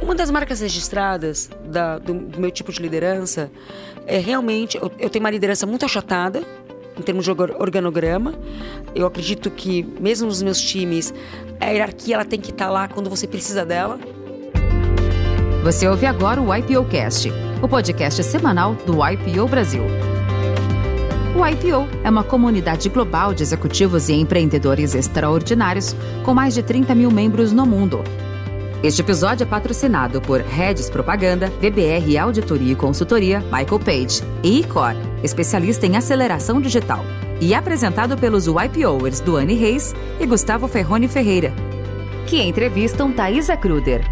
Uma das marcas registradas da, do, do, meu tipo de liderança é realmente. Eu, eu tenho uma liderança muito achatada, em termos de organograma. Eu acredito que, mesmo nos meus times, a hierarquia ela tem que estar lá quando você precisa dela. Você ouve agora o IPO Cast, o podcast semanal do IPO Brasil. O IPO é uma comunidade global de executivos e empreendedores extraordinários com mais de 30 mil membros no mundo. Este episódio é patrocinado por Redes Propaganda, VBR Auditoria e Consultoria, Michael Page e Icor, especialista em aceleração digital, e apresentado pelos YPOers Duane Reis e Gustavo Ferrone Ferreira, que entrevistam Thaisa Kruder.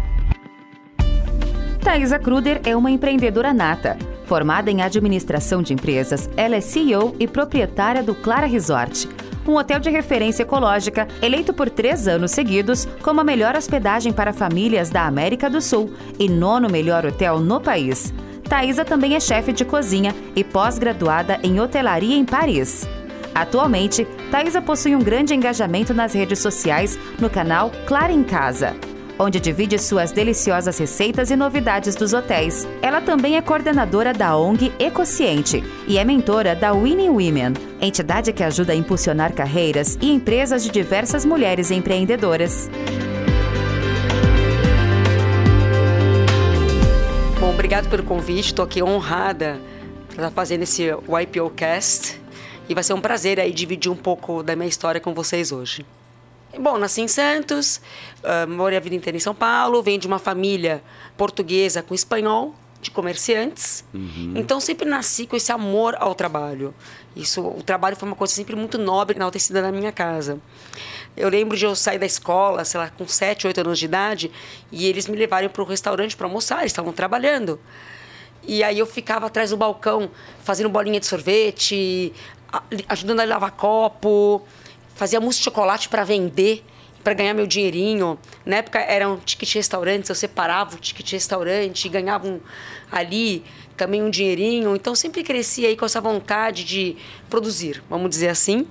Thaisa Kruder é uma empreendedora nata Formada em administração de empresas, ela é CEO e proprietária do Clara Resort, um hotel de referência ecológica eleito por três anos seguidos como a melhor hospedagem para famílias da América do Sul e nono melhor hotel no país. Thaisa também é chefe de cozinha e pós-graduada em hotelaria em Paris. Atualmente, Thaisa possui um grande engajamento nas redes sociais no canal Clara em Casa onde divide suas deliciosas receitas e novidades dos hotéis. Ela também é coordenadora da ONG Ecociente e é mentora da Winning Women, entidade que ajuda a impulsionar carreiras e empresas de diversas mulheres empreendedoras. Bom, obrigado pelo convite. Estou aqui honrada para estar fazendo esse YPO Cast e vai ser um prazer aí dividir um pouco da minha história com vocês hoje. Bom, nasci em Santos, uh, morei a vida inteira em São Paulo, venho de uma família portuguesa com espanhol, de comerciantes. Uhum. Então sempre nasci com esse amor ao trabalho. Isso, o trabalho foi uma coisa sempre muito nobre, enaltecida na minha casa. Eu lembro de eu sair da escola, sei lá, com 7, 8 anos de idade, e eles me levaram para o restaurante para almoçar, eles estavam trabalhando. E aí eu ficava atrás do balcão, fazendo bolinha de sorvete, ajudando a lavar copo fazia mousse de chocolate para vender, para ganhar meu dinheirinho. Na época eram ticket restaurantes, eu separava o ticket restaurante e ganhava um, ali também um dinheirinho. Então sempre cresci aí com essa vontade de produzir, vamos dizer assim.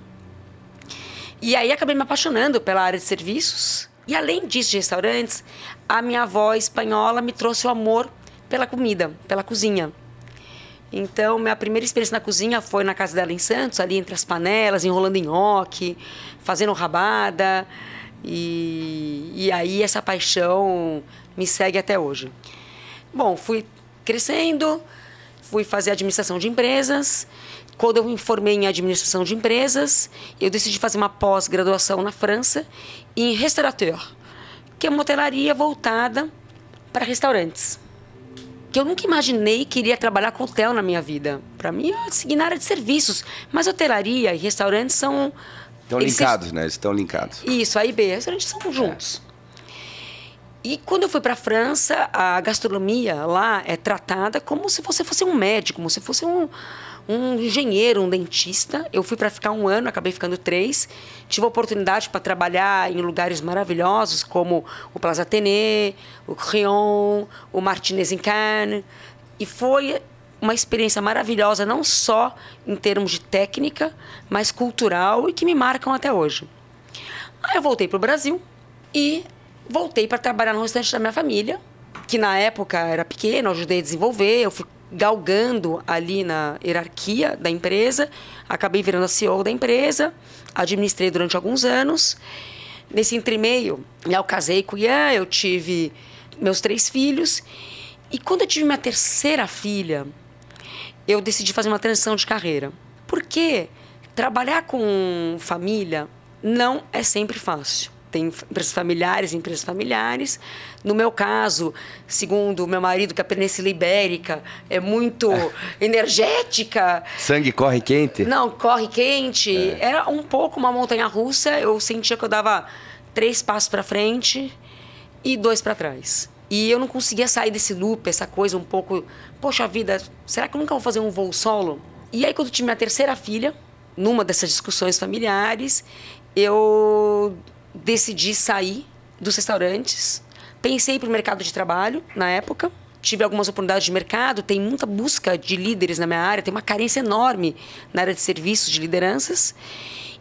E aí acabei me apaixonando pela área de serviços. E além disso, de restaurantes, a minha avó espanhola me trouxe o amor pela comida, pela cozinha. Então, minha primeira experiência na cozinha foi na casa dela em Santos, ali entre as panelas, enrolando nhoque, fazendo rabada. E, e aí essa paixão me segue até hoje. Bom, fui crescendo, fui fazer administração de empresas. Quando eu me formei em administração de empresas, eu decidi fazer uma pós-graduação na França em restaurateur, que é uma hotelaria voltada para restaurantes que eu nunca imaginei que iria trabalhar com hotel na minha vida. Para mim, eu segui na área de serviços. Mas hotelaria e restaurantes são. Estão linkados, se... né? estão linkados. Isso, A e B. Restaurantes são juntos. É. E quando eu fui para a França, a gastronomia lá é tratada como se você fosse um médico, como se fosse um, um engenheiro, um dentista. Eu fui para ficar um ano, acabei ficando três. Tive oportunidade para trabalhar em lugares maravilhosos como o Plaza Athénée, o Crillon, o Martinez em Cannes. E foi uma experiência maravilhosa, não só em termos de técnica, mas cultural e que me marcam até hoje. Aí eu voltei para o Brasil e voltei para trabalhar no restante da minha família, que na época era pequeno, ajudei a desenvolver, eu fui galgando ali na hierarquia da empresa, acabei virando a CEO da empresa, administrei durante alguns anos. Nesse entremeio, eu casei com o Ian, eu tive meus três filhos. E quando eu tive minha terceira filha, eu decidi fazer uma transição de carreira. Porque trabalhar com família não é sempre fácil tem empresas familiares, empresas familiares. No meu caso, segundo meu marido, que é a Península Ibérica é muito energética. Sangue corre quente? Não, corre quente. É. Era um pouco uma montanha russa. Eu sentia que eu dava três passos para frente e dois para trás. E eu não conseguia sair desse loop, essa coisa um pouco. Poxa vida, será que eu nunca vou fazer um voo solo? E aí, quando eu tive minha terceira filha, numa dessas discussões familiares, eu decidi sair dos restaurantes. Pensei para o mercado de trabalho na época. Tive algumas oportunidades de mercado, tem muita busca de líderes na minha área, tem uma carência enorme na área de serviços, de lideranças.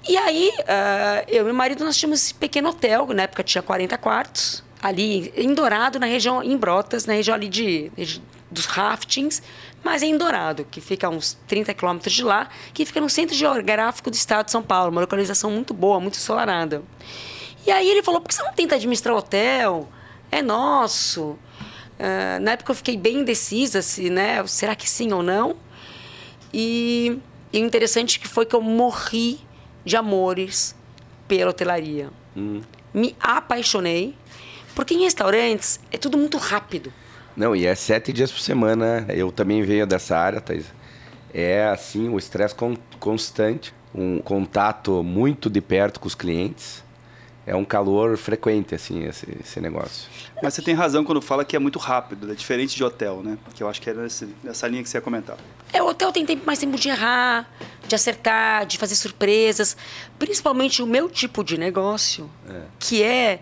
E aí, uh, eu e meu marido, nós tínhamos esse pequeno hotel, na época tinha 40 quartos, ali em Dourado, na região, em Brotas, na região ali de, de dos raftings, mas é em Dourado, que fica a uns 30 quilômetros de lá, que fica no centro geográfico do estado de São Paulo, uma localização muito boa, muito ensolarada. E aí ele falou, por que você não tenta administrar hotel? É nosso. Uh, na época eu fiquei bem indecisa se, né, será que sim ou não. E, e o interessante que foi que eu morri de amores pela hotelaria. Hum. Me apaixonei, porque em restaurantes é tudo muito rápido. Não, e é sete dias por semana. Eu também venho dessa área, Thais. É assim, o estresse con constante, um contato muito de perto com os clientes é um calor frequente, assim, esse, esse, negócio. Mas você tem razão quando fala que é muito rápido, é diferente de hotel, né? Que eu acho que era nesse, nessa linha que você ia comentar. É, o hotel tem tempo, mais tempo de errar, de acertar, de fazer surpresas. Principalmente o meu tipo de negócio, é. que é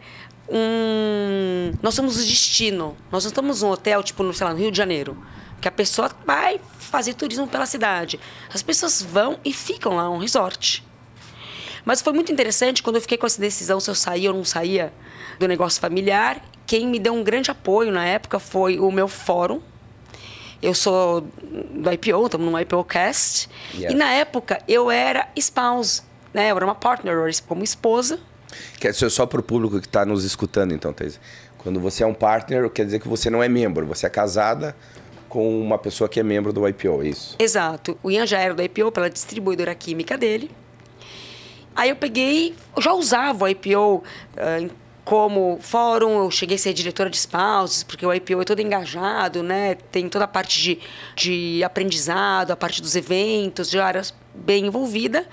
um... Nós somos o destino. Nós não estamos num hotel, tipo, no, sei lá, no Rio de Janeiro. Que a pessoa vai fazer turismo pela cidade. As pessoas vão e ficam lá, um resort. Mas foi muito interessante quando eu fiquei com essa decisão se eu saía ou não saía do negócio familiar. Quem me deu um grande apoio na época foi o meu fórum. Eu sou do IPO, estamos no IPO Cast. E na época eu era spouse, né? Eu era uma partner, como esposa. Quer dizer, só para o público que está nos escutando, então, Thais. Quando você é um partner, quer dizer que você não é membro, você é casada com uma pessoa que é membro do IPO, é isso? Exato. O Ian já era do IPO pela distribuidora química dele. Aí eu peguei, eu já usava o IPO uh, ah, como fórum, eu cheguei a ser diretora de spouses, porque o IPO é todo engajado, né? Tem toda a parte de, de aprendizado, a parte dos eventos, já era bem envolvida.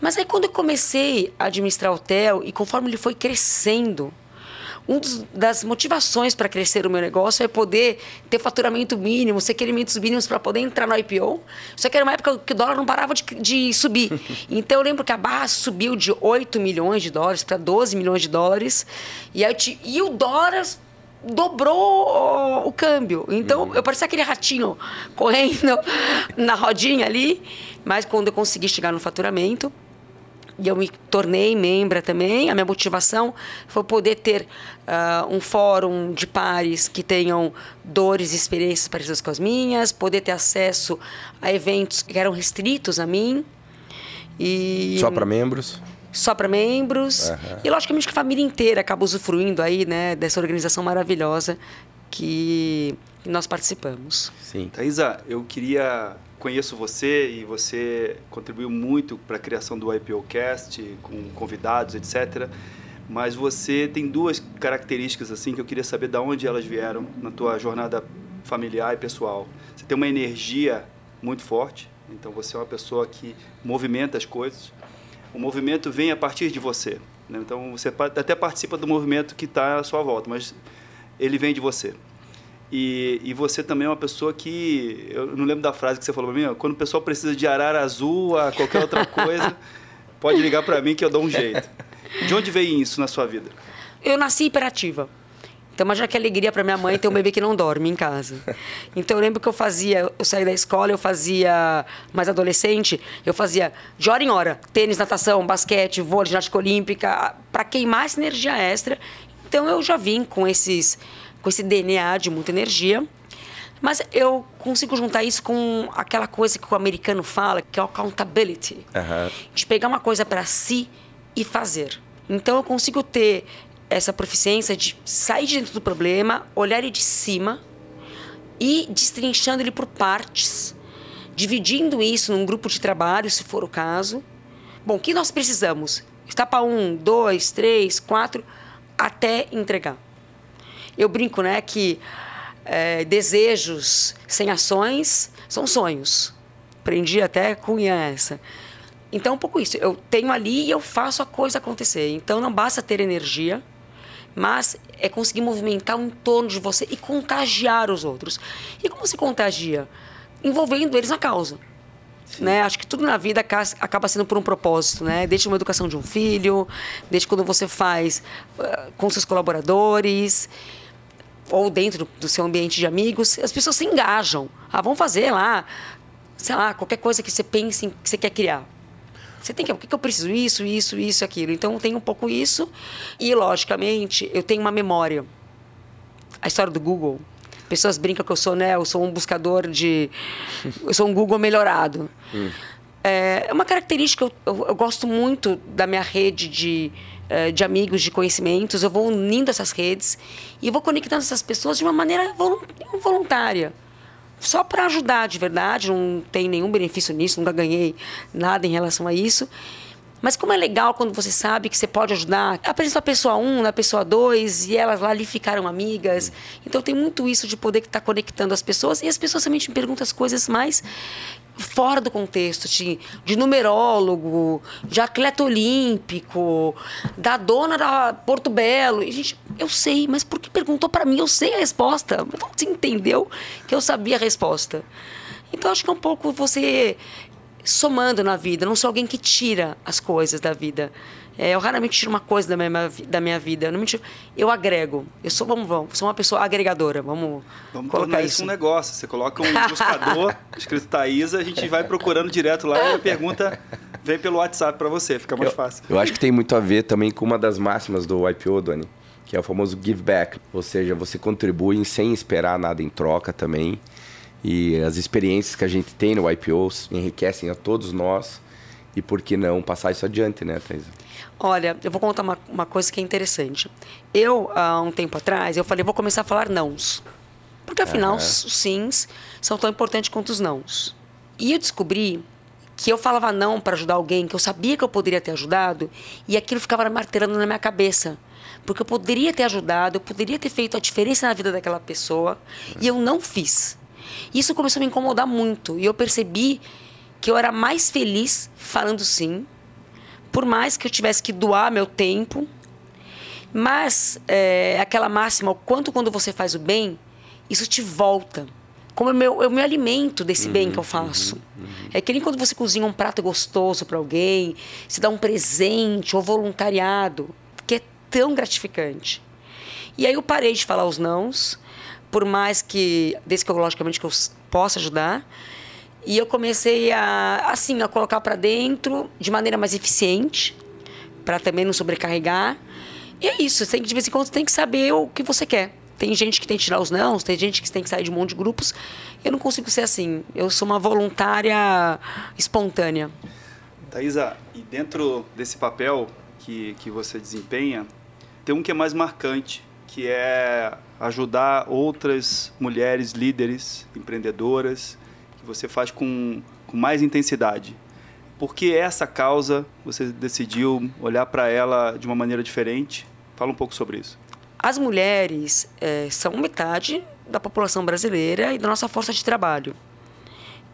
Mas aí quando eu comecei a administrar o hotel e conforme ele foi crescendo, uma das motivações para crescer o meu negócio é poder ter faturamento mínimo, ser requerimentos mínimos para poder entrar no IPO. Só que era uma época que o dólar não parava de, de subir. Então eu lembro que a barra subiu de 8 milhões de dólares para 12 milhões de dólares. E, aí, e o dólar dobrou o câmbio. Então uhum. eu parecia aquele ratinho correndo na rodinha ali. Mas quando eu consegui chegar no faturamento, e eu me tornei membra também. A minha motivação foi poder ter uh, um fórum de pares que tenham dores e experiências parecidas com as minhas, poder ter acesso a eventos que eram restritos a mim. E... Só para membros? Só para membros. Uhum. E logicamente que a família inteira acaba usufruindo aí, né, dessa organização maravilhosa que nós participamos. Sim. Thaisa, eu queria conheço você e você contribuiu muito para a criação do IPOcast, com convidados, etc. Mas você tem duas características assim que eu queria saber de onde elas vieram na tua jornada familiar e pessoal. Você tem uma energia muito forte, então você é uma pessoa que movimenta as coisas. O movimento vem a partir de você. Né? Então você até participa do movimento que está à sua volta, mas ele vem de você. E, e você também é uma pessoa que. Eu não lembro da frase que você falou para mim, quando o pessoal precisa de arara azul, a qualquer outra coisa, pode ligar para mim que eu dou um jeito. De onde veio isso na sua vida? Eu nasci hiperativa. Então, imagina que alegria para minha mãe ter um bebê que não dorme em casa. Então, eu lembro que eu fazia, eu saí da escola, eu fazia, mais adolescente, eu fazia de hora em hora, tênis, natação, basquete, vôlei, ginástica olímpica, para queimar essa energia extra. Então, eu já vim com esses com esse DNA de muita energia. Mas eu consigo juntar isso com aquela coisa que o americano fala, que é o accountability. Uhum. De pegar uma coisa para si e fazer. Então eu consigo ter essa proficiência de sair de dentro do problema, olhar ele de cima e destrinchando ele por partes, dividindo isso num grupo de trabalho, se for o caso. Bom, o que nós precisamos? Etapa um, dois, três, quatro, até entregar. Eu brinco, né, que é, desejos sem ações são sonhos. Aprendi até com essa. Então, um pouco isso. Eu tenho ali e eu faço a coisa acontecer. Então, não basta ter energia, mas é conseguir movimentar o entorno de você e contagiar os outros. E como se contagia? Envolvendo eles na causa. Né? Acho que tudo na vida acaba sendo por um propósito, né? Desde uma educação de um filho, desde quando você faz uh, com seus colaboradores ou dentro do seu ambiente de amigos, as pessoas se engajam. Ah, vamos fazer lá, sei lá, qualquer coisa que você pense que você quer criar. Você tem que, o que eu preciso? Isso, isso, isso, aquilo. Então, tenho um pouco isso. E, logicamente, eu tenho uma memória. A história do Google. Pessoas brincam que eu sou, né? Eu sou um buscador de. Eu sou um Google melhorado. Hum. É uma característica, eu, eu, eu, gosto muito da minha rede de, eh, de amigos, de conhecimentos. Eu vou unindo essas redes e vou conectando essas pessoas de uma maneira voluntária só para ajudar de verdade, não tem nenhum benefício nisso, nunca ganhei nada em relação a isso. Mas como é legal quando você sabe que você pode ajudar. Apresenta a pessoa 1, na pessoa 2, e elas lá ali ficaram amigas. Então tem muito isso de poder estar tá conectando as pessoas. E as pessoas também te perguntam as coisas mais fora do contexto, de, de numerólogo, de atleta olímpico, da dona da Porto Belo. E, gente, eu sei, mas por que perguntou para mim? Eu sei a resposta. Você entendeu que eu sabia a resposta. Então, acho que é um pouco você somando na vida, não sou alguém que tira as coisas da vida. É, eu raramente tiro uma coisa da minha, da minha vida. Eu, não tiro, eu agrego. Eu sou, vamos, vamos, sou uma pessoa agregadora. Vamos, vamos colocar isso um negócio. Você coloca um buscador escrito Thaisa, a gente vai procurando direto lá e a pergunta vem pelo WhatsApp para você, fica mais eu, fácil. Eu acho que tem muito a ver também com uma das máximas do IPO, Dani, que é o famoso give back. Ou seja, você contribui sem esperar nada em troca também. E as experiências que a gente tem no IPO enriquecem a todos nós. E por que não passar isso adiante, né, Thaisa? Olha, eu vou contar uma, uma coisa que é interessante. Eu, há um tempo atrás, eu falei, vou começar a falar nãos. Porque afinal, uhum. os sims são tão importantes quanto os nãos. E eu descobri que eu falava não para ajudar alguém que eu sabia que eu poderia ter ajudado e aquilo ficava martelando na minha cabeça. Porque eu poderia ter ajudado, eu poderia ter feito a diferença na vida daquela pessoa uhum. e eu não fiz. Isso começou a me incomodar muito e eu percebi que eu era mais feliz falando sim por mais que eu tivesse que doar meu tempo. Mas é, aquela máxima, o quanto quando você faz o bem, isso te volta. Como eu me, eu me alimento desse uhum, bem que eu faço. Uhum, uhum. É que nem quando você cozinha um prato gostoso para alguém, se dá um presente ou voluntariado, que é tão gratificante. E aí eu parei de falar os nãos, por mais que, desde que eu, logicamente, que eu possa ajudar, e eu comecei a, assim, a colocar para dentro de maneira mais eficiente, para também não sobrecarregar. E é isso, tem que, de vez em quando você tem que saber o que você quer. Tem gente que tem que tirar os nãos, tem gente que tem que sair de um monte de grupos. Eu não consigo ser assim. Eu sou uma voluntária espontânea. Thaisa, e dentro desse papel que, que você desempenha, tem um que é mais marcante, que é ajudar outras mulheres líderes, empreendedoras, você faz com, com mais intensidade. Por que essa causa você decidiu olhar para ela de uma maneira diferente? Fala um pouco sobre isso. As mulheres é, são metade da população brasileira e da nossa força de trabalho.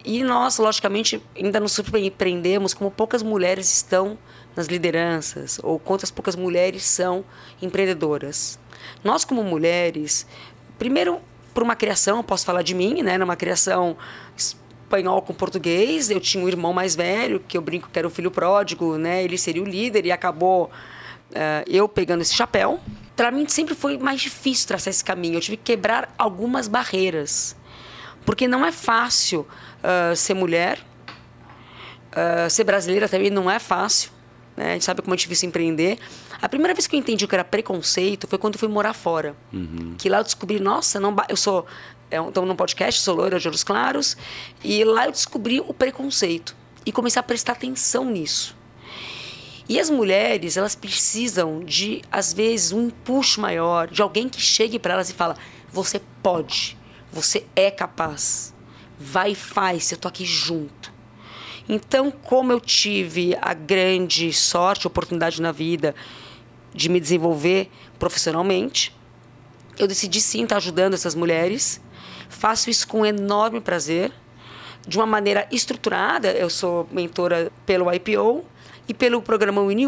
E nós, logicamente, ainda nos surpreendemos como poucas mulheres estão nas lideranças ou quantas poucas mulheres são empreendedoras. Nós, como mulheres, primeiro, por uma criação, posso falar de mim, né, numa criação espanhol com português. Eu tinha um irmão mais velho, que eu brinco que era o filho pródigo, né? Ele seria o líder e acabou uh, eu pegando esse chapéu. Para mim sempre foi mais difícil traçar esse caminho. Eu tive que quebrar algumas barreiras. Porque não é fácil uh, ser mulher. Uh, ser brasileira também não é fácil. Né? A gente sabe como é difícil empreender. A primeira vez que eu entendi o que era preconceito foi quando eu fui morar fora. Uhum. Que lá eu descobri, nossa, não eu sou Estou num podcast, sou loira de olhos claros, e lá eu descobri o preconceito e comecei a prestar atenção nisso. E as mulheres, elas precisam de, às vezes, um empuxo maior, de alguém que chegue para elas e fala: você pode, você é capaz, vai e faz, eu tô aqui junto. Então, como eu tive a grande sorte, oportunidade na vida de me desenvolver profissionalmente, eu decidi sim estar ajudando essas mulheres Faço isso com enorme prazer, de uma maneira estruturada. Eu sou mentora pelo IPO e pelo programa Winnie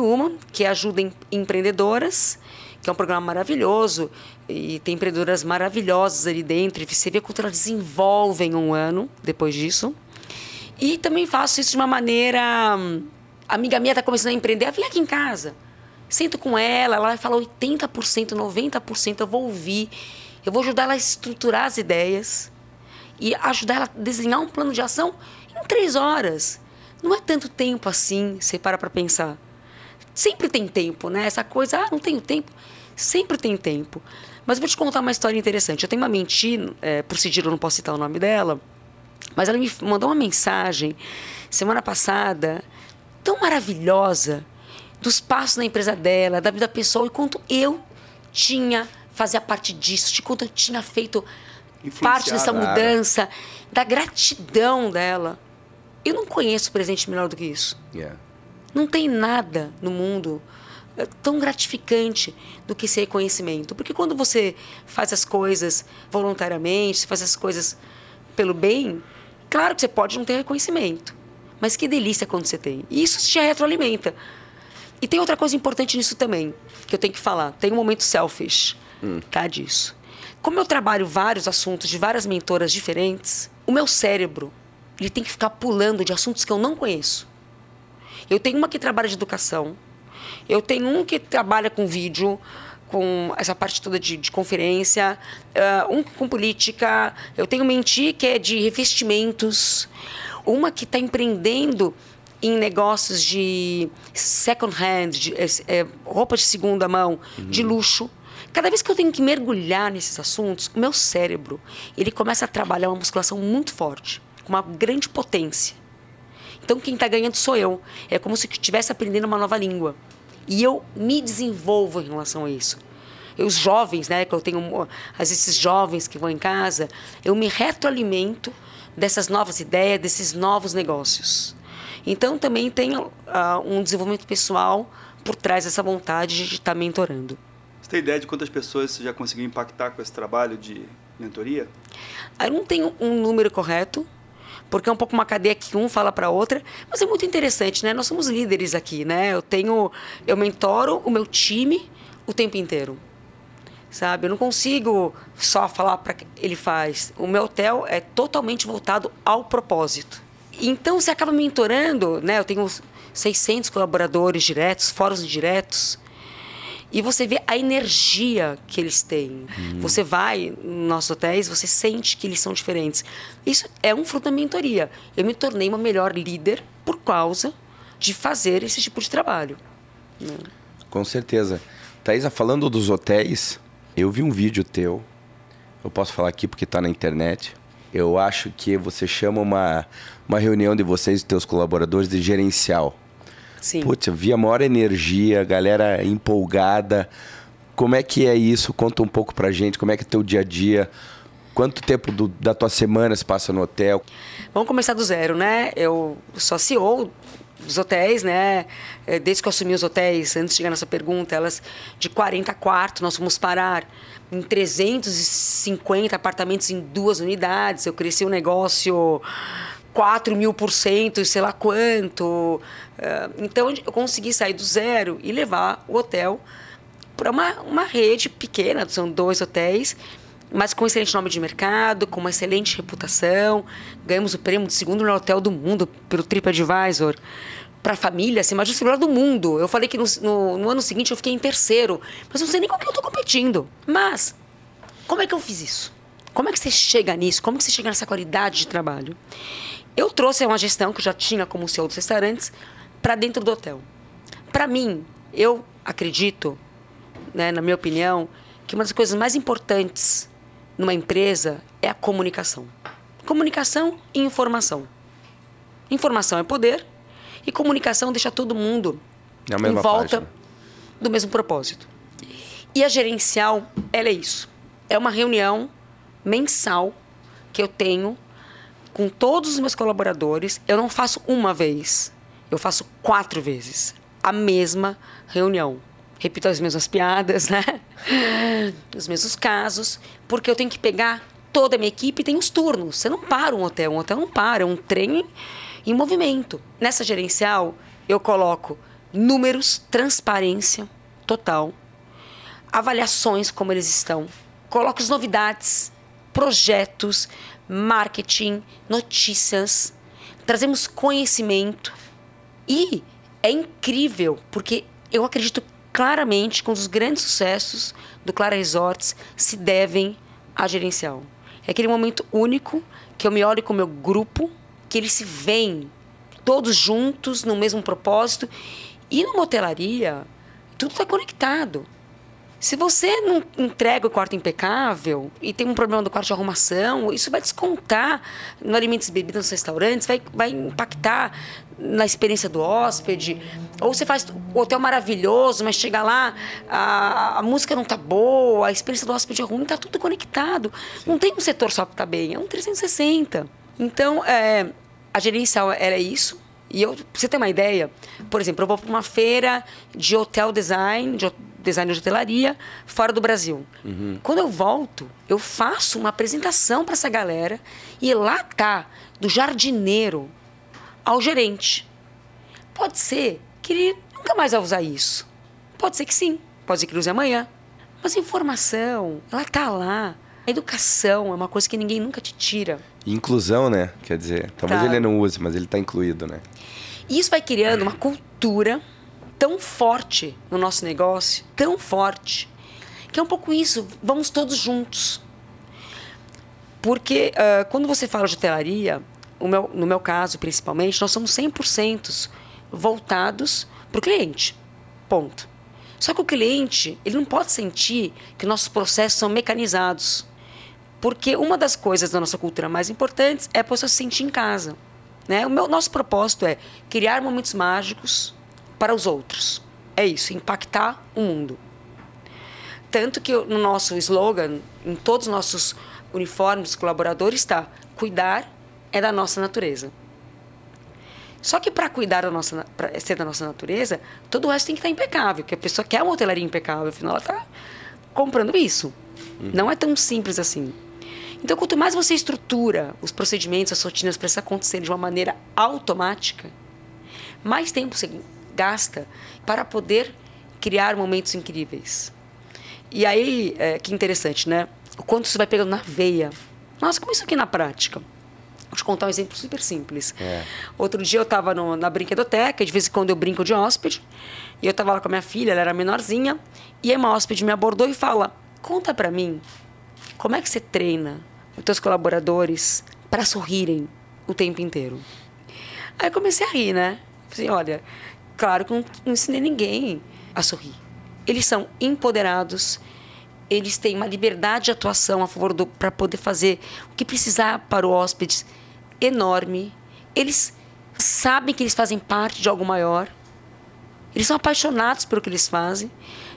que ajuda em empreendedoras, que é um programa maravilhoso e tem empreendedoras maravilhosas ali dentro. Você vê quanto elas desenvolvem um ano depois disso. E também faço isso de uma maneira. A amiga minha está começando a empreender, vem aqui em casa. Sento com ela, ela vai falar 80%, 90%, eu vou ouvir. Eu vou ajudar ela a estruturar as ideias e ajudar ela a desenhar um plano de ação em três horas. Não é tanto tempo assim, você para para pensar. Sempre tem tempo, né? Essa coisa, ah, não tenho tempo. Sempre tem tempo. Mas eu vou te contar uma história interessante. Eu tenho uma mentir, é, por sigilo eu não posso citar o nome dela, mas ela me mandou uma mensagem semana passada, tão maravilhosa, dos passos na empresa dela, da vida pessoal, e quanto eu tinha, fazia parte disso, de quanto eu tinha feito parte dessa mudança, da gratidão dela. Eu não conheço presente melhor do que isso. Yeah. Não tem nada no mundo é, tão gratificante do que esse reconhecimento. Porque quando você faz as coisas voluntariamente, faz as coisas pelo bem, claro que você pode não ter reconhecimento. Mas que delícia quando você tem. E isso te retroalimenta. E tem outra coisa importante nisso também, que eu tenho que falar. Tem um momento selfish, hum. tá, disso. Como eu trabalho vários assuntos de várias mentoras diferentes, o meu cérebro ele tem que ficar pulando de assuntos que eu não conheço. Eu tenho uma que trabalha de educação, eu tenho um que trabalha com vídeo, com essa parte toda de, de conferência, uh, um com política, eu tenho Menti, que é de revestimentos, uma que está empreendendo em negócios de second hand, de, é, roupa de segunda mão, uhum. de luxo. Cada vez que eu tenho que mergulhar nesses assuntos, o meu cérebro ele começa a trabalhar uma musculação muito forte, com uma grande potência. Então quem está ganhando sou eu. É como se estivesse aprendendo uma nova língua. E eu me desenvolvo em relação a isso. Eu, os jovens, né, que eu tenho, às vezes jovens que vão em casa, eu me retroalimento dessas novas ideias, desses novos negócios. Então também tem uh, um desenvolvimento pessoal por trás dessa vontade de estar mentorando. Você tem ideia de quantas pessoas você já conseguiu impactar com esse trabalho de mentoria? Eu não tenho um número correto, porque é um pouco uma cadeia que um fala para outra, mas é muito interessante, né? Nós somos líderes aqui, né? Eu tenho, eu mentoro o meu time o tempo inteiro. Sabe? Eu não consigo só falar para ele faz. O meu hotel é totalmente voltado ao propósito. Então você acaba mentorando, né? Eu tenho 600 colaboradores diretos, fóruns diretos. E você vê a energia que eles têm. Uhum. Você vai nos nossos hotéis, você sente que eles são diferentes. Isso é um fruto da mentoria. Eu me tornei uma melhor líder por causa de fazer esse tipo de trabalho. Né? Com certeza. Thaisa, falando dos hotéis, eu vi um vídeo teu. Eu posso falar aqui porque está na internet. Eu acho que você chama uma, uma reunião de vocês e teus colaboradores de gerencial. Sim. Putz, eu vi a maior energia, galera empolgada. Como é que é isso? Conta um pouco pra gente, como é que é teu dia a dia? Quanto tempo do, da tua semana se passa no hotel? Vamos começar do zero, né? Eu sou CEO dos hotéis, né? É, desde que eu assumi os hotéis, antes de chegar nessa pergunta, elas de 40 quartos, nós fomos parar em 350 apartamentos em duas unidades. Eu cresci um negócio 4 mil por cento, sei lá quanto. É, então, eu consegui sair do zero e levar o hotel para uma, uma rede pequena, são dois hotéis, mas com excelente nome de mercado, com uma excelente reputação. Ganhamos o prêmio de segundo melhor hotel do mundo pelo TripAdvisor. Para a família, assim, mais o melhor do mundo. Eu falei que no, no, no, ano seguinte eu fiquei em terceiro, mas não sei nem com quem eu estou competindo. Mas, como é que eu fiz isso? Como é que você chega nisso? Como é que você chega nessa qualidade de trabalho? Eu trouxe uma gestão que eu já tinha como CEO dos restaurantes para dentro do hotel. Para mim, eu acredito, né, na minha opinião, que uma das coisas mais importantes numa empresa é a comunicação. Comunicação e informação. Informação é poder e comunicação deixa todo mundo é em volta página. do mesmo propósito. E a gerencial, ela é isso. É uma reunião mensal que eu tenho com todos os meus colaboradores. Eu não faço uma vez, eu faço quatro vezes a mesma reunião. Repito as mesmas piadas, né? Os mesmos casos, porque eu tenho que pegar toda a minha equipe tem os turnos. Você não para um hotel, um hotel não para, é um trem em movimento. Nessa gerencial, eu coloco números, transparência total, avaliações como eles estão, coloco as novidades, projetos, marketing, notícias, trazemos conhecimento e é incrível porque eu acredito claramente que um dos grandes sucessos do Clara Resorts se devem à gerencial. É aquele momento único que eu me olho com o meu grupo, que eles se veem todos juntos no mesmo propósito. E numa hotelaria, tudo está conectado. Se você não entrega o quarto impecável e tem um problema do quarto de arrumação, isso vai descontar no alimentos e bebidas nos restaurantes, vai, vai impactar na experiência do hóspede. Ou você faz o hotel maravilhoso, mas chega lá, a, a música não tá boa, a experiência do hóspede é ruim, tá tudo conectado. Não tem um setor só que tá bem, é um 360. Então, é, a gerencial era isso. E eu, pra você ter uma ideia, por exemplo, eu vou para uma feira de hotel design, de design de hotelaria, fora do Brasil. Uhum. Quando eu volto, eu faço uma apresentação para essa galera e lá tá, do jardineiro ao gerente. Pode ser que ele nunca mais vai usar isso. Pode ser que sim, pode ser que ele use amanhã. Mas a informação, ela tá lá. A educação é uma coisa que ninguém nunca te tira. Inclusão, né? Quer dizer, talvez tá. ele não use, mas ele está incluído, né? E isso vai criando uma cultura tão forte no nosso negócio, tão forte, que é um pouco isso, vamos todos juntos. Porque uh, quando você fala de hotelaria, meu, no meu caso principalmente, nós somos 100% voltados para o cliente. Ponto. Só que o cliente, ele não pode sentir que nossos processos são mecanizados. Porque uma das coisas da nossa cultura mais importantes é a pessoa se sentir em casa. Né? O meu, nosso propósito é criar momentos mágicos para os outros. É isso, impactar o mundo. Tanto que no nosso slogan, em todos os nossos uniformes colaboradores, está: cuidar é da nossa natureza. Só que para cuidar da nossa, para ser da nossa natureza, todo o resto tem que estar impecável, porque a pessoa quer uma hotelaria impecável, afinal ela está comprando isso. Uhum. Não é tão simples assim. Então, quanto mais você estrutura os procedimentos, as rotinas para isso acontecer de uma maneira automática, mais tempo você gasta para poder criar momentos incríveis. E aí, é, que interessante, né? O quanto isso vai pegando na veia. Nossa, como isso aqui na prática? Vou te contar um exemplo super simples. É. Outro dia eu estava na brinquedoteca, de vez em quando eu brinco de hóspede, e eu estava lá com a minha filha, ela era menorzinha, e aí uma hóspede me abordou e fala: Conta para mim, como é que você treina os teus colaboradores para sorrirem o tempo inteiro? Aí eu comecei a rir, né? Falei, olha, claro que não ensinei ninguém a sorrir. Eles são empoderados, eles têm uma liberdade de atuação a favor do para poder fazer o que precisar para o hóspede enorme. Eles sabem que eles fazem parte de algo maior. Eles são apaixonados pelo que eles fazem.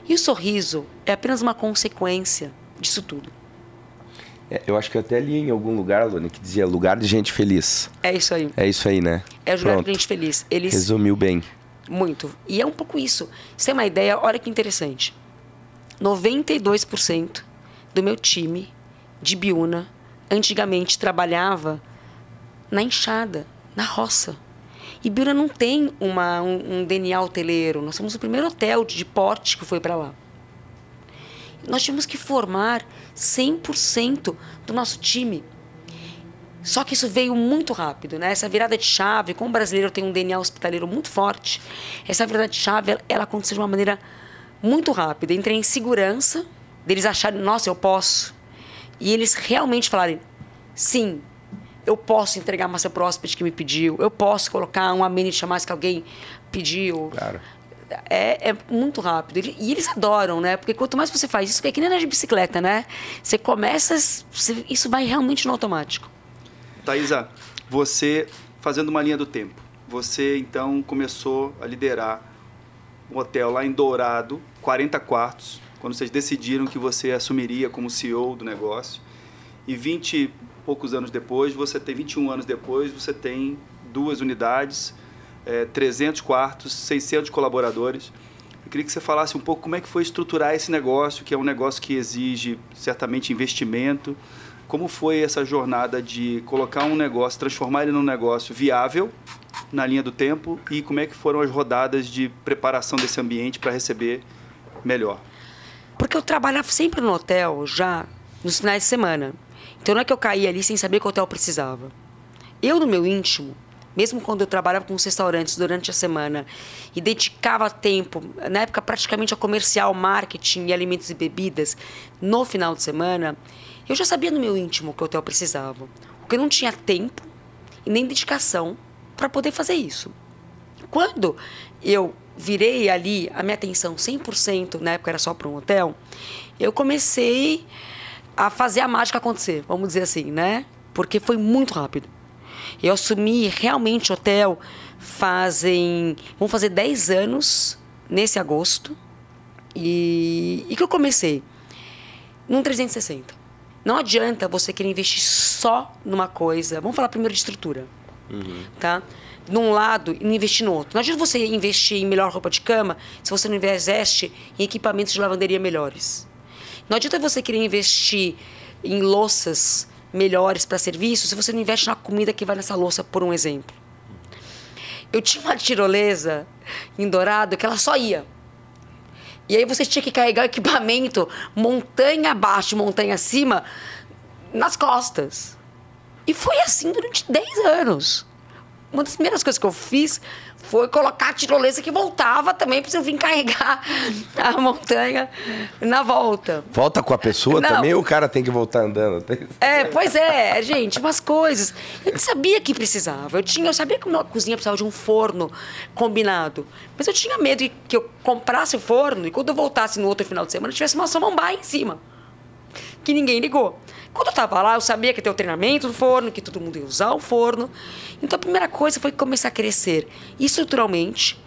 E o sorriso é apenas uma consequência disso tudo. É, eu acho que eu até li em algum lugar, Lone, que dizia lugar de gente feliz. É isso aí. É isso aí, né? É o lugar de gente feliz. Eles... Resumiu bem. Muito. E é um pouco isso. Você tem uma ideia? Olha que interessante. 92% do meu time de Biúna antigamente trabalhava na enxada, na roça. E Biúna não tem uma, um, um DNA hoteleiro. Nós somos o primeiro hotel de porte que foi para lá. Nós tivemos que formar 100% do nosso time. Só que isso veio muito rápido, né? Essa virada de chave, como o brasileiro tem um DNA hospitaleiro muito forte, essa virada de chave, ela aconteceu de uma maneira muito rápida. Entrei em segurança, deles acharem, nossa, eu posso. E eles realmente falarem, sim, eu posso entregar massa pro hóspede que me pediu, eu posso colocar um amenity a mais que alguém pediu. Claro. É, é, muito rápido. E eles adoram, né? Porque quanto mais você faz isso, é que nem na bicicleta, né? Você começa, você, isso vai realmente no automático. Thaisa, você fazendo uma linha do tempo, você então começou a liderar um hotel lá em Dourado, 40 quartos, quando vocês decidiram que você assumiria como CEO do negócio. E 20 e poucos anos depois, você tem 21 anos depois, você tem duas unidades, é, 300 quartos, 600 colaboradores. Eu queria que você falasse um pouco como é que foi estruturar esse negócio, que é um negócio que exige certamente investimento. Como foi essa jornada de colocar um negócio, transformar ele num negócio viável na linha do tempo e como é que foram as rodadas de preparação desse ambiente para receber melhor? Porque eu trabalhava sempre no hotel já nos finais de semana. Então não é que eu caía ali sem saber que hotel precisava. Eu, no meu íntimo, mesmo quando eu trabalhava com os restaurantes durante a semana e dedicava tempo, na época praticamente a comercial, marketing e alimentos e bebidas, no final de semana, eu já sabia no meu íntimo que o hotel precisava. Porque eu não tinha tempo e nem dedicação para poder fazer isso. Quando eu virei ali a minha atenção 100%, na época era só para um hotel, eu comecei a fazer a mágica acontecer, vamos dizer assim, né? Porque foi muito rápido. Eu assumi realmente hotel fazem. vão fazer 10 anos nesse agosto. E, e que eu comecei? Num 360. Não adianta você querer investir só numa coisa. Vamos falar primeiro de estrutura. Uhum. Tá? Num lado e não investir no outro. Não adianta você investir em melhor roupa de cama se você não investe em equipamentos de lavanderia melhores. Não adianta você querer investir em louças melhores para serviço se você não investe na comida que vai nessa louça, por um exemplo. Eu tinha uma tirolesa em Dourado que ela só ia. E aí você tinha que carregar o equipamento montanha abaixo, montanha acima, nas costas. E foi assim durante 10 anos. Uma das primeiras coisas que eu fiz foi colocar a tirolesa que voltava também para eu vir carregar a montanha na volta. Volta com a pessoa Não. também ou o cara tem que voltar andando? É, pois é, gente, umas coisas. Eu sabia que precisava. Eu, tinha, eu sabia que uma cozinha precisava de um forno combinado. Mas eu tinha medo que eu comprasse o forno e quando eu voltasse no outro final de semana tivesse uma samambaia em cima. Que ninguém ligou. Quando eu estava lá, eu sabia que ia ter o treinamento do forno, que todo mundo ia usar o forno. Então a primeira coisa foi começar a crescer estruturalmente,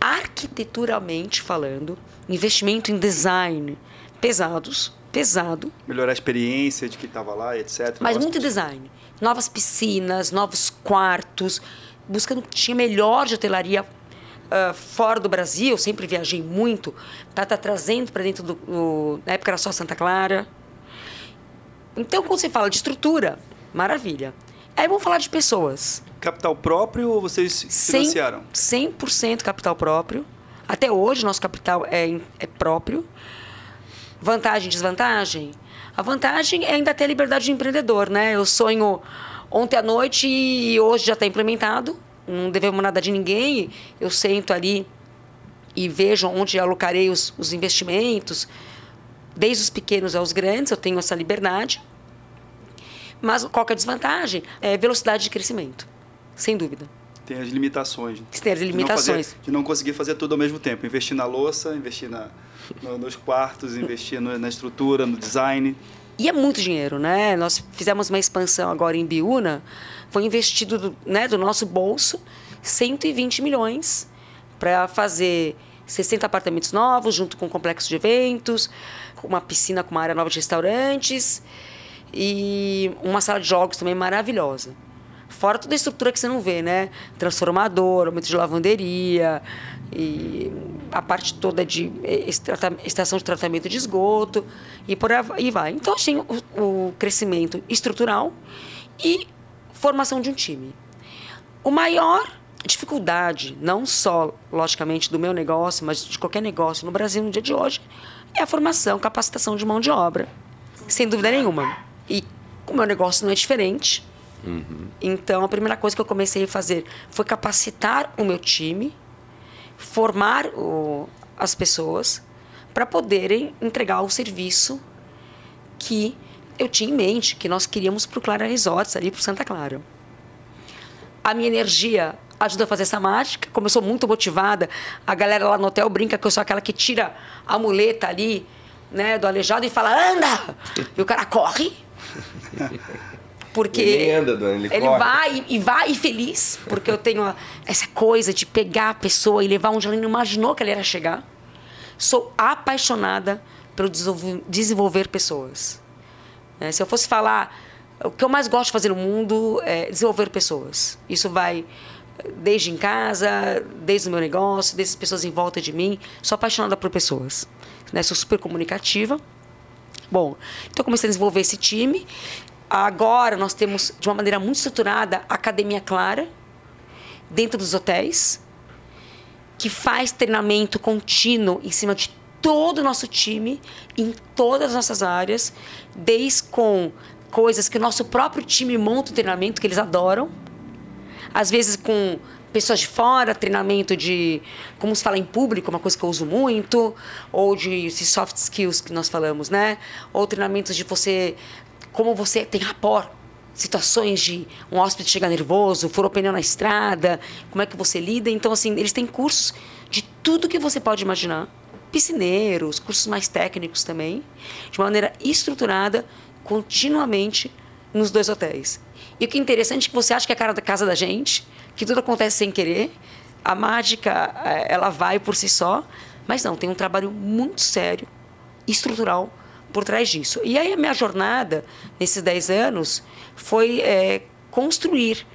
arquiteturalmente falando, investimento em design pesados, pesado. Melhorar a experiência de que estava lá, etc. Mas muito design. Novas piscinas, novos quartos, buscando que tinha melhor de hotelaria uh, fora do Brasil. Eu sempre viajei muito, tá, tá trazendo para dentro do, do. Na época era só Santa Clara, então, quando você fala de estrutura, maravilha. Aí vamos falar de pessoas. Capital próprio ou vocês financiaram? 100%, 100 capital próprio. Até hoje, nosso capital é, é próprio. Vantagem e desvantagem? A vantagem é ainda ter a liberdade de empreendedor, né? Eu sonho ontem à noite e hoje já está implementado. Não devemos nada de ninguém. Eu sento ali e vejo onde alocarei os, os investimentos desde os pequenos aos grandes, eu tenho essa liberdade. Mas qual é a desvantagem? É velocidade de crescimento, sem dúvida. Tem as limitações. Tem as limitações. De não, fazer, de não conseguir fazer tudo ao mesmo tempo. Investir na louça, investir na, no, nos quartos, investir no, na estrutura, no design. E é muito dinheiro, né? Nós fizemos uma expansão agora em Biúna, foi investido do, né, do nosso bolso 120 milhões para fazer 60 apartamentos novos, junto com um complexo de eventos, uma piscina com uma área nova de restaurantes e uma sala de jogos também maravilhosa. Fora toda a estrutura que você não vê, né? Transformador, aumento de lavanderia e a parte toda de estação de tratamento de esgoto e por aí vai. Então, tem o, o crescimento estrutural e formação de um time. O maior dificuldade, não só, logicamente, do meu negócio, mas de qualquer negócio no Brasil no dia de hoje, é a formação, capacitação de mão de obra. Sem dúvida nenhuma. E o meu negócio não é diferente. Uhum. Então, a primeira coisa que eu comecei a fazer foi capacitar o meu time, formar o, as pessoas para poderem entregar o serviço que eu tinha em mente, que nós queríamos para o Clara Resorts, ali para Santa Clara. A minha energia ajuda a fazer essa mágica. Como eu sou muito motivada, a galera lá no hotel brinca que eu sou aquela que tira a muleta ali, né, do aleijado e fala, anda! E o cara corre. Porque ele, anda, dona, ele, ele vai e vai e feliz, porque eu tenho essa coisa de pegar a pessoa e levar onde ela não imaginou que ela ia chegar. Sou apaixonada pelo desenvolver pessoas. É, se eu fosse falar, o que eu mais gosto de fazer no mundo é desenvolver pessoas. Isso vai desde em casa, desde o meu negócio, desde as pessoas em volta de mim. Sou apaixonada por pessoas. Né? Sou super comunicativa. Bom, então comecei a desenvolver esse time. Agora nós temos, de uma maneira muito estruturada, a Academia Clara, dentro dos hotéis, que faz treinamento contínuo em cima de todo o nosso time, em todas as nossas áreas, desde com coisas que o nosso próprio time monta o treinamento, que eles adoram, às vezes com pessoas de fora, treinamento de como se fala em público, uma coisa que eu uso muito, ou de soft skills que nós falamos, né? Ou treinamentos de você como você tem rapport situações de um hóspede chegar nervoso, furou pneu na estrada, como é que você lida. Então, assim, eles têm cursos de tudo que você pode imaginar. Piscineiros, cursos mais técnicos também, de maneira estruturada, continuamente nos dois hotéis. E o que é interessante é que você acha que é a cara da casa da gente, que tudo acontece sem querer, a mágica eh, ela vai por si só, mas não, tem um trabalho muito sério, estrutural por trás disso. E aí a minha jornada, nesses 10 anos, foi é, construir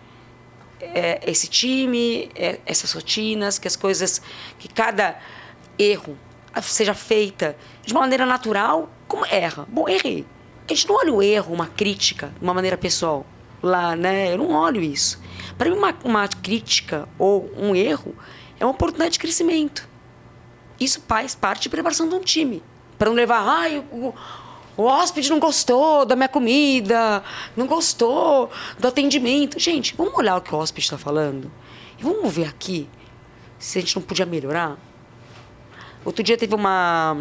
é, esse time, é, essas rotinas, que as coisas, que cada erro seja feita de uma maneira natural, como erra. Bom, errei. A gente não olha o erro, uma crítica, de uma maneira pessoal. Lá, né? Eu não olho isso. Para mim, uma, uma crítica ou um erro é uma oportunidade de crescimento. Isso faz parte de preparação de um time. Para não levar, ai, o, o hóspede não gostou da minha comida, não gostou do atendimento. Gente, vamos olhar o que o hóspede está falando e vamos ver aqui se a gente não podia melhorar. Outro dia teve uma,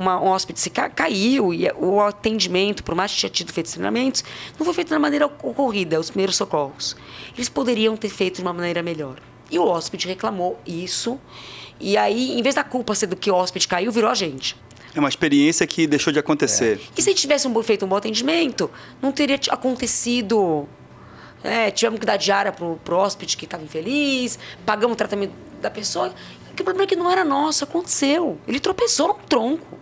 uma um hóspede que caiu e o atendimento, por mais que tinha tido feito treinamentos, não foi feito da maneira ocorrida, os primeiros socorros. Eles poderiam ter feito de uma maneira melhor. E o hóspede reclamou isso. E aí, em vez da culpa ser do que o hóspede caiu, virou a gente. É uma experiência que deixou de acontecer. É. E se tivesse um, feito um bom atendimento, não teria acontecido. É, tivemos que dar diária pro, pro hóspede que estava infeliz, pagamos o tratamento da pessoa. O problema é que não era nosso, aconteceu. Ele tropeçou no tronco.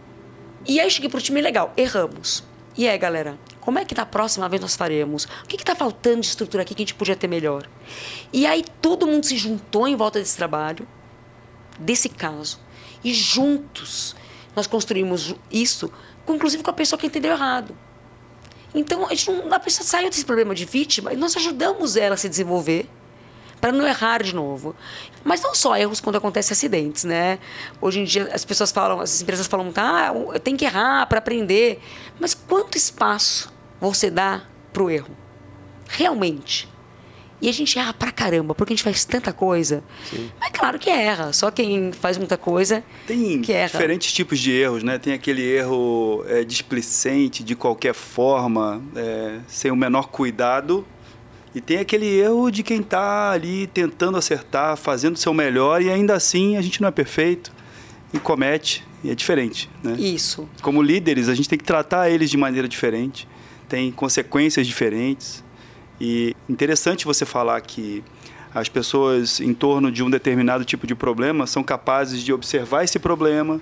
E aí cheguei pro time legal, erramos. E aí, galera, como é que da próxima vez nós faremos? O que está faltando de estrutura aqui que a gente podia ter melhor? E aí todo mundo se juntou em volta desse trabalho, desse caso, e juntos nós construímos isso, inclusive com a pessoa que entendeu errado. Então, a, gente não, a pessoa saiu desse problema de vítima e nós ajudamos ela a se desenvolver para não errar de novo. Mas não só erros quando acontecem acidentes, né? Hoje em dia as pessoas falam, as empresas falam, tá, tem que errar para aprender. Mas quanto espaço você dá para o erro? Realmente. E a gente erra pra caramba, porque a gente faz tanta coisa. Sim. Mas claro que erra. Só quem faz muita coisa Tem que erra. diferentes tipos de erros, né? Tem aquele erro é, displicente, de qualquer forma, é, sem o menor cuidado. E tem aquele erro de quem está ali tentando acertar, fazendo o seu melhor, e ainda assim a gente não é perfeito e comete. E é diferente, né? Isso. Como líderes, a gente tem que tratar eles de maneira diferente. Tem consequências diferentes e interessante você falar que as pessoas em torno de um determinado tipo de problema são capazes de observar esse problema,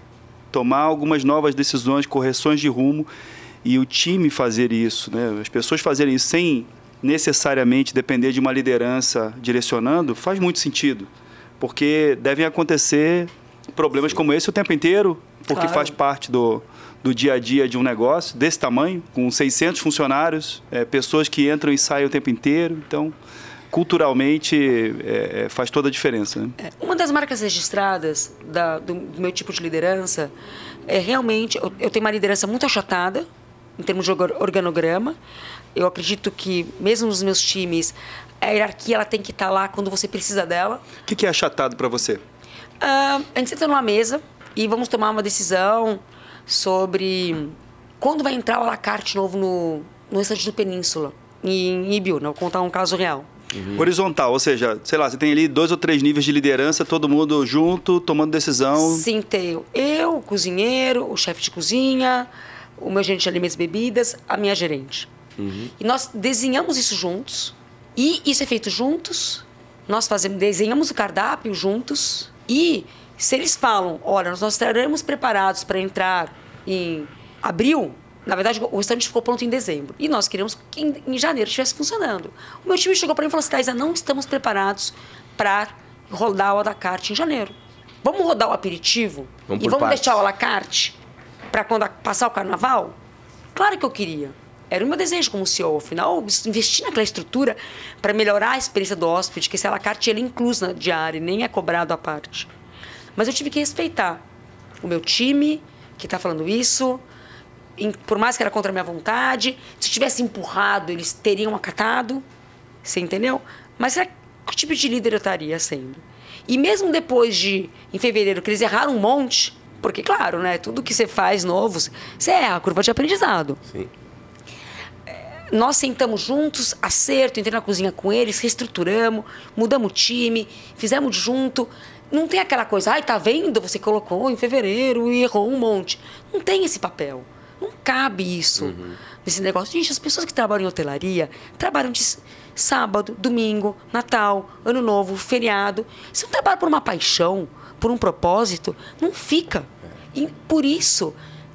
tomar algumas novas decisões, correções de rumo e o time fazer isso, né? As pessoas fazerem isso sem necessariamente depender de uma liderança direcionando, faz muito sentido, porque devem acontecer problemas como esse o tempo inteiro, porque claro. faz parte do, do dia a dia de um negócio desse tamanho, com 600 funcionários, é, pessoas que entram e saem o tempo inteiro. Então, culturalmente, é, é faz toda a diferença. Né? É, uma das marcas registradas da, do, do, meu tipo de liderança é realmente. Eu, eu tenho uma liderança muito achatada, em termos de organograma. Eu acredito que, mesmo nos meus times, a hierarquia ela tem que estar lá quando você precisa dela. O que, que é achatado para você? Uh, a gente senta numa mesa e vamos tomar uma decisão sobre quando vai entrar o alacarte novo no, no restaurante do Península, em Ibiú, né? Vou contar um caso real. Uhum. Horizontal, ou seja, sei lá, você tem ali dois ou três níveis de liderança, todo mundo junto, tomando decisão. Sim, tenho. Eu, o cozinheiro, o chefe de cozinha, o meu gerente de alimentos e bebidas, a minha gerente. Uhum. E nós desenhamos isso juntos. E isso é feito juntos. Nós fazemos, desenhamos o cardápio juntos. E se eles falam, olha, nós estaremos preparados para entrar em abril, na verdade, o restaurante ficou pronto em dezembro. E nós queríamos que em, em janeiro estivesse funcionando. O meu time chegou para mim e falou assim, Thaisa, não estamos preparados para rodar o alacarte em janeiro. Vamos rodar o aperitivo? Vamos e vamos partes. deixar o alacarte para quando passar o carnaval? Claro que eu queria. Era o meu desejo como CEO. Afinal, investir naquela estrutura para melhorar a experiência do hóspede, que esse alacarte ele é incluso na diária, nem é cobrado à parte. Mas eu tive que respeitar o meu time, que está falando isso, por mais que era contra a minha vontade. Se tivesse empurrado, eles teriam acatado. Você entendeu? Mas é que tipo de líder eu estaria sendo? E mesmo depois de, em fevereiro, que eles erraram um monte, porque, claro, né, tudo que você faz novo, você erra, a curva de aprendizado. Sim. Nós sentamos juntos, acerto, entrei na cozinha com eles, reestruturamos, mudamos o time, fizemos junto. Não tem aquela coisa, ai, tá vendo? Você colocou em fevereiro e errou um monte. Não tem esse papel. Não cabe isso uhum. nesse negócio. Gente, as pessoas que trabalham em hotelaria trabalham de sábado, domingo, Natal, Ano Novo, feriado. Se não trabalha por uma paixão, por um propósito, não fica. E por isso,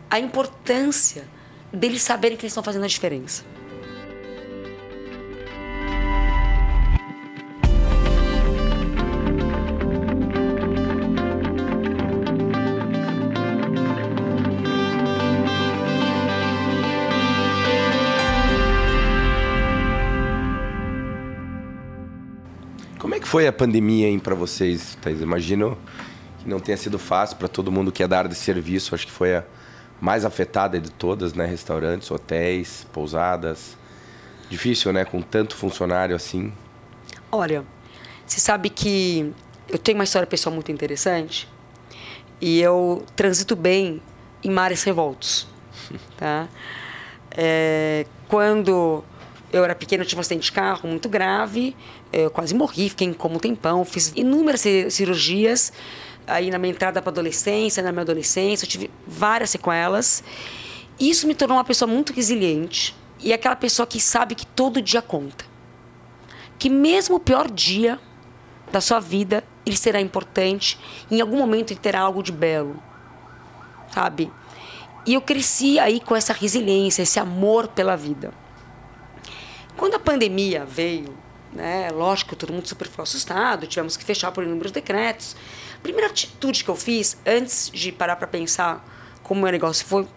a importância deles saberem que eles estão fazendo a diferença. Foi a pandemia para vocês, Thais? Imagino que não tenha sido fácil para todo mundo que é da área de serviço. Acho que foi a mais afetada de todas, né? Restaurantes, hotéis, pousadas. Difícil, né? Com tanto funcionário assim. Olha, você sabe que eu tenho uma história pessoal muito interessante e eu transito bem em mares revoltos, tá? É, quando eu era pequena, eu tive um acidente de carro muito grave, eu quase morri, fiquei em coma um tempão, fiz inúmeras cirurgias. Aí na minha entrada para adolescência, na minha adolescência, eu tive várias sequelas. Isso me tornou uma pessoa muito resiliente e aquela pessoa que sabe que todo dia conta. Que mesmo o pior dia da sua vida, ele será importante, em algum momento ele terá algo de belo. Sabe? E eu cresci aí com essa resiliência, esse amor pela vida. Quando a pandemia veio, né, lógico, todo mundo super ficou assustado, tivemos que fechar por inúmeros decretos. A primeira atitude que eu fiz, antes de parar para pensar como o meu negócio foi,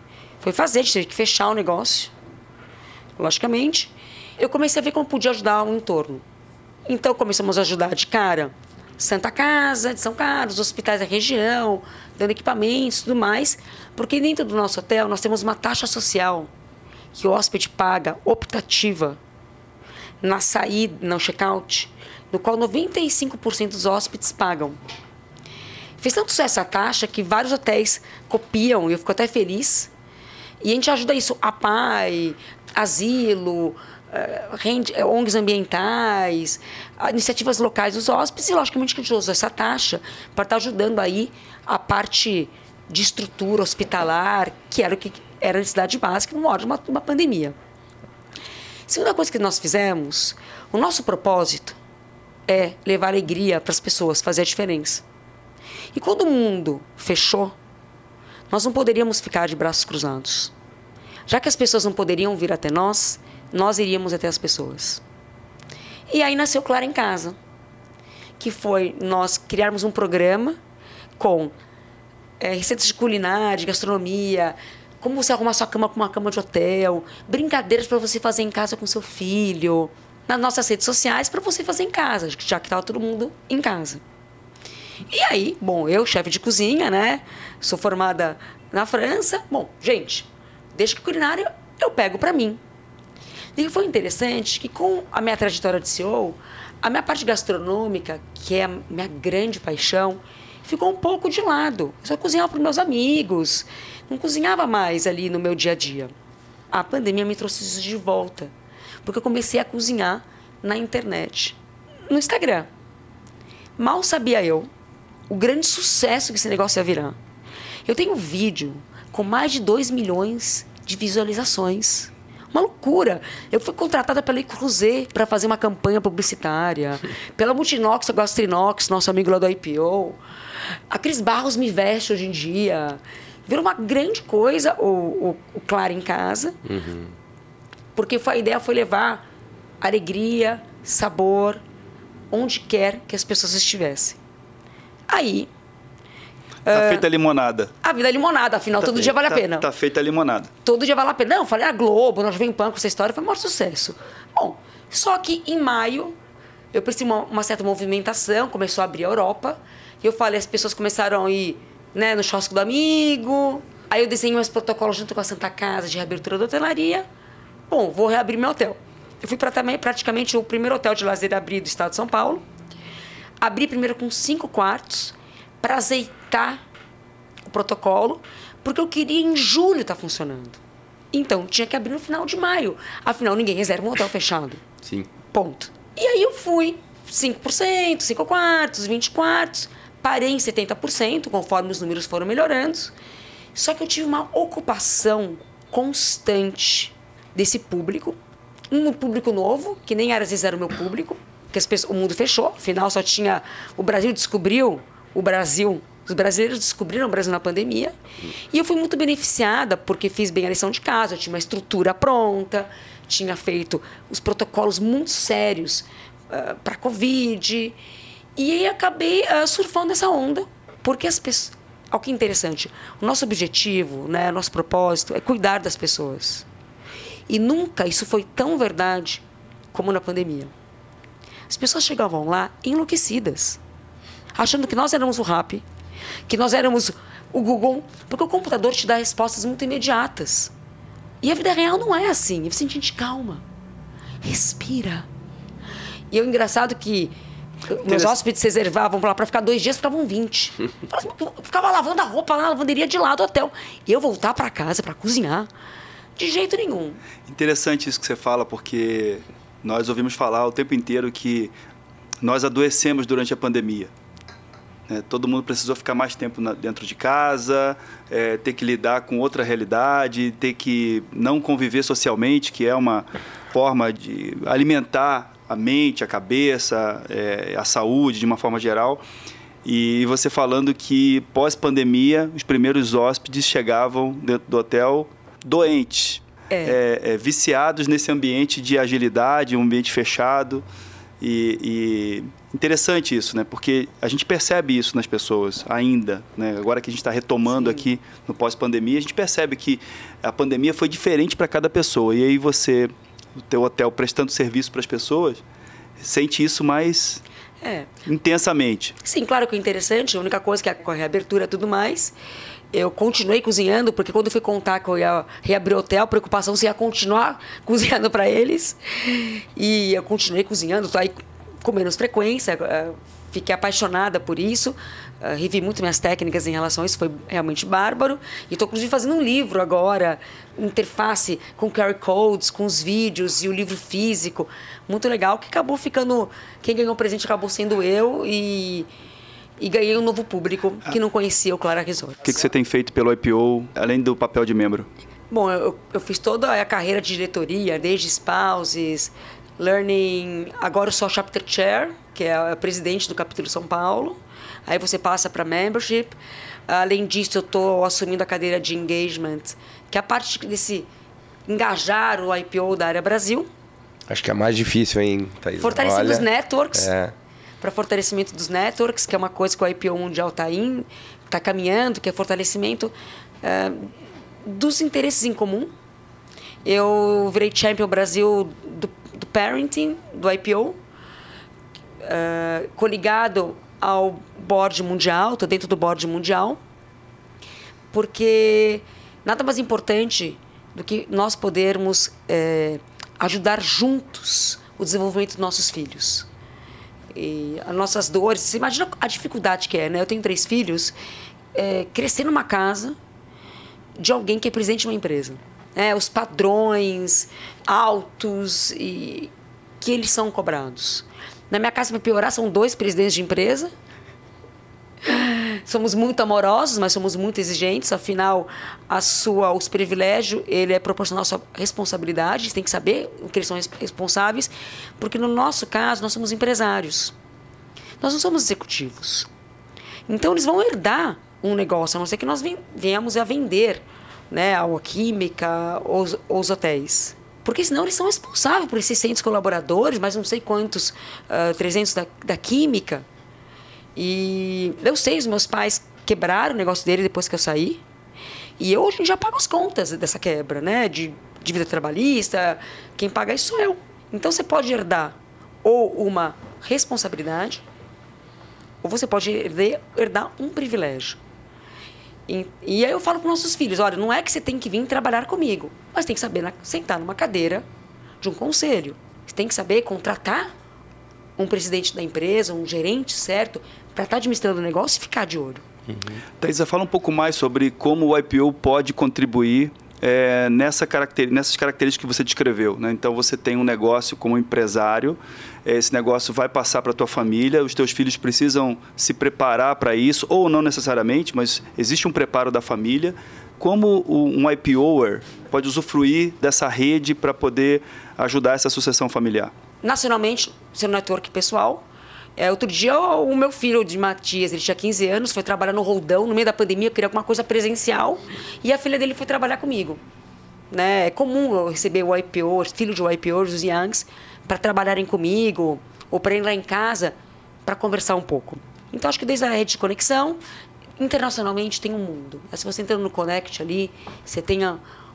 foi fazer, ter que fechar o negócio, logicamente. Eu comecei a ver como podia ajudar o entorno. Então começamos a ajudar de cara Santa Casa de São Carlos, hospitais da região, dando equipamentos tudo mais, porque dentro do nosso hotel nós temos uma taxa social que o hóspede paga optativa na saída, no check-out, no qual 95% dos hóspedes pagam. Fez tanto sucesso a taxa que vários hotéis copiam, e eu fico até feliz. E a gente ajuda isso, a PAI, asilo, uh, ONGs ambientais, iniciativas locais dos hóspedes, e logicamente que a gente usa essa taxa para estar tá ajudando aí a parte de estrutura hospitalar, que era o que era a necessidade básica no hora de uma, uma pandemia. Segunda coisa que nós fizemos, o nosso propósito é levar alegria para as pessoas, fazer a diferença. E quando o mundo fechou, nós não poderíamos ficar de braços cruzados. Já que as pessoas não poderiam vir até nós, nós iríamos até as pessoas. E aí nasceu Clara em Casa, que foi nós criarmos um programa com é, receitas de culinária, de gastronomia, como você arrumar sua cama com uma cama de hotel, brincadeiras para você fazer em casa com seu filho, nas nossas redes sociais para você fazer em casa, já que estava todo mundo em casa. E aí, bom, eu, chefe de cozinha, né? Sou formada na França. Bom, gente, desde que culinária eu pego para mim. E foi interessante que com a minha trajetória de CEO, a minha parte gastronômica, que é a minha grande paixão, ficou um pouco de lado. Eu só cozinhava para meus amigos, não cozinhava mais ali no meu dia a dia. A pandemia me trouxe isso de volta, porque eu comecei a cozinhar na internet, no Instagram. Mal sabia eu o grande sucesso que esse negócio ia virar. Eu tenho um vídeo com mais de 2 milhões de visualizações. Uma loucura. Eu fui contratada pela Icruzê para fazer uma campanha publicitária, pela Multinox, a Gastrinox, nosso amigo lá do IPO. A Cris Barros me veste hoje em dia. Virou uma grande coisa o, o, o Claro em Casa. Uhum. Porque foi, a ideia foi levar alegria, sabor, onde quer que as pessoas estivessem. Aí. Tá uh, feita a limonada. A vida é limonada, afinal, tá todo dia vale tá, a pena. Tá feita a limonada. Todo dia vale a pena. Não, eu falei, a Globo, nós vem pan com essa história, foi um maior sucesso. Bom, só que em maio eu percebi uma, uma certa movimentação, começou a abrir a Europa. E eu falei, as pessoas começaram a ir né, no churrasco do amigo. Aí eu desenhei meus protocolos junto com a Santa Casa de reabertura da hotelaria. Bom, vou reabrir meu hotel. Eu fui para também praticamente o primeiro hotel de lazer a abrir do estado de São Paulo. Abri primeiro com cinco quartos para azeitar o protocolo, porque eu queria em julho estar tá funcionando. Então, tinha que abrir no final de maio. Afinal, ninguém reserva um hotel fechado. Sim. Ponto. E aí eu fui. 5%, 5 quartos, 20 quartos. Parei em 70%, conforme os números foram melhorando. Só que eu tive uma ocupação constante desse público. Um público novo, que nem era, às vezes era o meu público, que as pessoas, o mundo fechou, afinal só tinha. O Brasil descobriu o Brasil. Os brasileiros descobriram o Brasil na pandemia. E eu fui muito beneficiada porque fiz bem a lição de casa, eu tinha uma estrutura pronta, tinha feito os protocolos muito sérios uh, para a Covid. E aí acabei uh, surfando essa onda, porque as pessoas. Olha que interessante. O nosso objetivo, né, nosso propósito é cuidar das pessoas. E nunca isso foi tão verdade como na pandemia. As pessoas chegavam lá enlouquecidas, achando que nós éramos o RAP, que nós éramos o Google, porque o computador te dá respostas muito imediatas. E a vida real não é assim. Você, gente, calma. Respira. E é engraçado que meus hóspedes reservavam lá para ficar dois dias, ficavam 20. Eu ficava lavando a roupa na lavanderia de lá do hotel. E eu voltar para casa para cozinhar. De jeito nenhum. Interessante isso que você fala, porque nós ouvimos falar o tempo inteiro que nós adoecemos durante a pandemia. É, todo mundo precisou ficar mais tempo na, dentro de casa, é, ter que lidar com outra realidade, ter que não conviver socialmente, que é uma forma de alimentar a mente, a cabeça, é, a saúde de uma forma geral. E você falando que pós-pandemia, os primeiros hóspedes chegavam dentro do hotel doentes, é. É, é, viciados nesse ambiente de agilidade, um ambiente fechado. E, e, interessante isso, né? Porque a gente percebe isso nas pessoas ainda, né? Agora que a gente está retomando Sim. aqui no pós-pandemia, a gente percebe que a pandemia foi diferente para cada pessoa. E aí você, o teu hotel prestando serviço para as pessoas, sente isso mais é. intensamente. Sim, claro que é interessante. A única coisa que é com a reabertura e tudo mais eu continuei cozinhando, porque quando fui contar que eu ia reabrir o hotel, a preocupação se ia continuar cozinhando para eles. E eu continuei cozinhando, tô aí com menos frequência, eh, fiquei apaixonada por isso, uh, revi muito minhas técnicas em relação a isso, foi realmente bárbaro. E estou, inclusive, fazendo um livro agora, interface com QR Codes, com os vídeos e o livro físico, muito legal, que acabou ficando. Quem ganhou o presente acabou sendo eu e e ganhei um novo público que não conhecia o Clara Resort. O que, que você tem feito pelo IPO, além do papel de membro? Bom, eu, eu fiz toda a carreira de diretoria, desde spouses, learning. Agora eu sou chapter chair, que é a presidente do capítulo São Paulo. Aí você passa para membership. Além disso, eu estou assumindo a cadeira de engagement, que é a parte desse engajar o IPO da área Brasil. Acho que é mais difícil, hein, Thaís? Fortalecendo os networks. É para fortalecimento dos networks, que é uma coisa que o IPO mundial está tá caminhando, que é fortalecimento uh, dos interesses em comum. Eu virei champion Brasil do, do parenting, do IPO, uh, eh, coligado ao board mundial, estou dentro do board mundial, porque nada mais importante do que nós podermos é, ajudar juntos o desenvolvimento dos nossos filhos e as nossas dores. Você imagina a dificuldade que é, né? Eu tenho três filhos, é, crescer numa casa de alguém que é presidente de uma empresa. É, os padrões altos e que eles são cobrados. Na minha casa, para piorar, são dois presidentes de empresa somos muito amorosos, mas somos muito exigentes. Afinal, a sua, os privilégios, ele é proporcional à sua responsabilidade. Tem que saber o que eles são responsáveis, porque no nosso caso nós somos empresários. Nós não somos executivos. Então eles vão herdar um negócio, a não ser que nós venhamos a vender, né, a química ou os hotéis. Porque senão eles são responsáveis por esses 600 colaboradores, mas não sei quantos, uh, 300 da, da química. E eu sei, os meus pais quebraram o negócio dele depois que eu saí. E eu hoje já pago as contas dessa quebra, né? De dívida trabalhista. Quem paga isso sou eu. Então você pode herdar ou uma responsabilidade, ou você pode herdar um privilégio. E, e, aí eu falo para nossos filhos: olha, não é que você tem que vir trabalhar comigo, mas tem que saber na, sentar numa cadeira de um conselho. Você tem que saber contratar um presidente da empresa, um gerente certo, para estar tá administrando o negócio e ficar de olho. Uhum. Thaisa, fala um pouco mais sobre como o IPO pode contribuir é, nessa caracter, nessas características que você descreveu. Né? Então, você tem um negócio como empresário, esse negócio vai passar para a tua família, os teus filhos precisam se preparar para isso, ou não necessariamente, mas existe um preparo da família. Como um IPOer pode usufruir dessa rede para poder ajudar essa sucessão familiar? Nacionalmente, seu network pessoal, é, outro dia, o meu filho de Matias, ele tinha 15 anos, foi trabalhar no Roldão, no meio da pandemia, queria alguma coisa presencial, e a filha dele foi trabalhar comigo. Né? É comum eu receber o IPO, filho de IPO, os Youngs, para trabalharem comigo, ou para ir lá em casa, para conversar um pouco. Então, acho que desde a rede de conexão, internacionalmente tem um mundo. Se você entra no Connect ali, você tem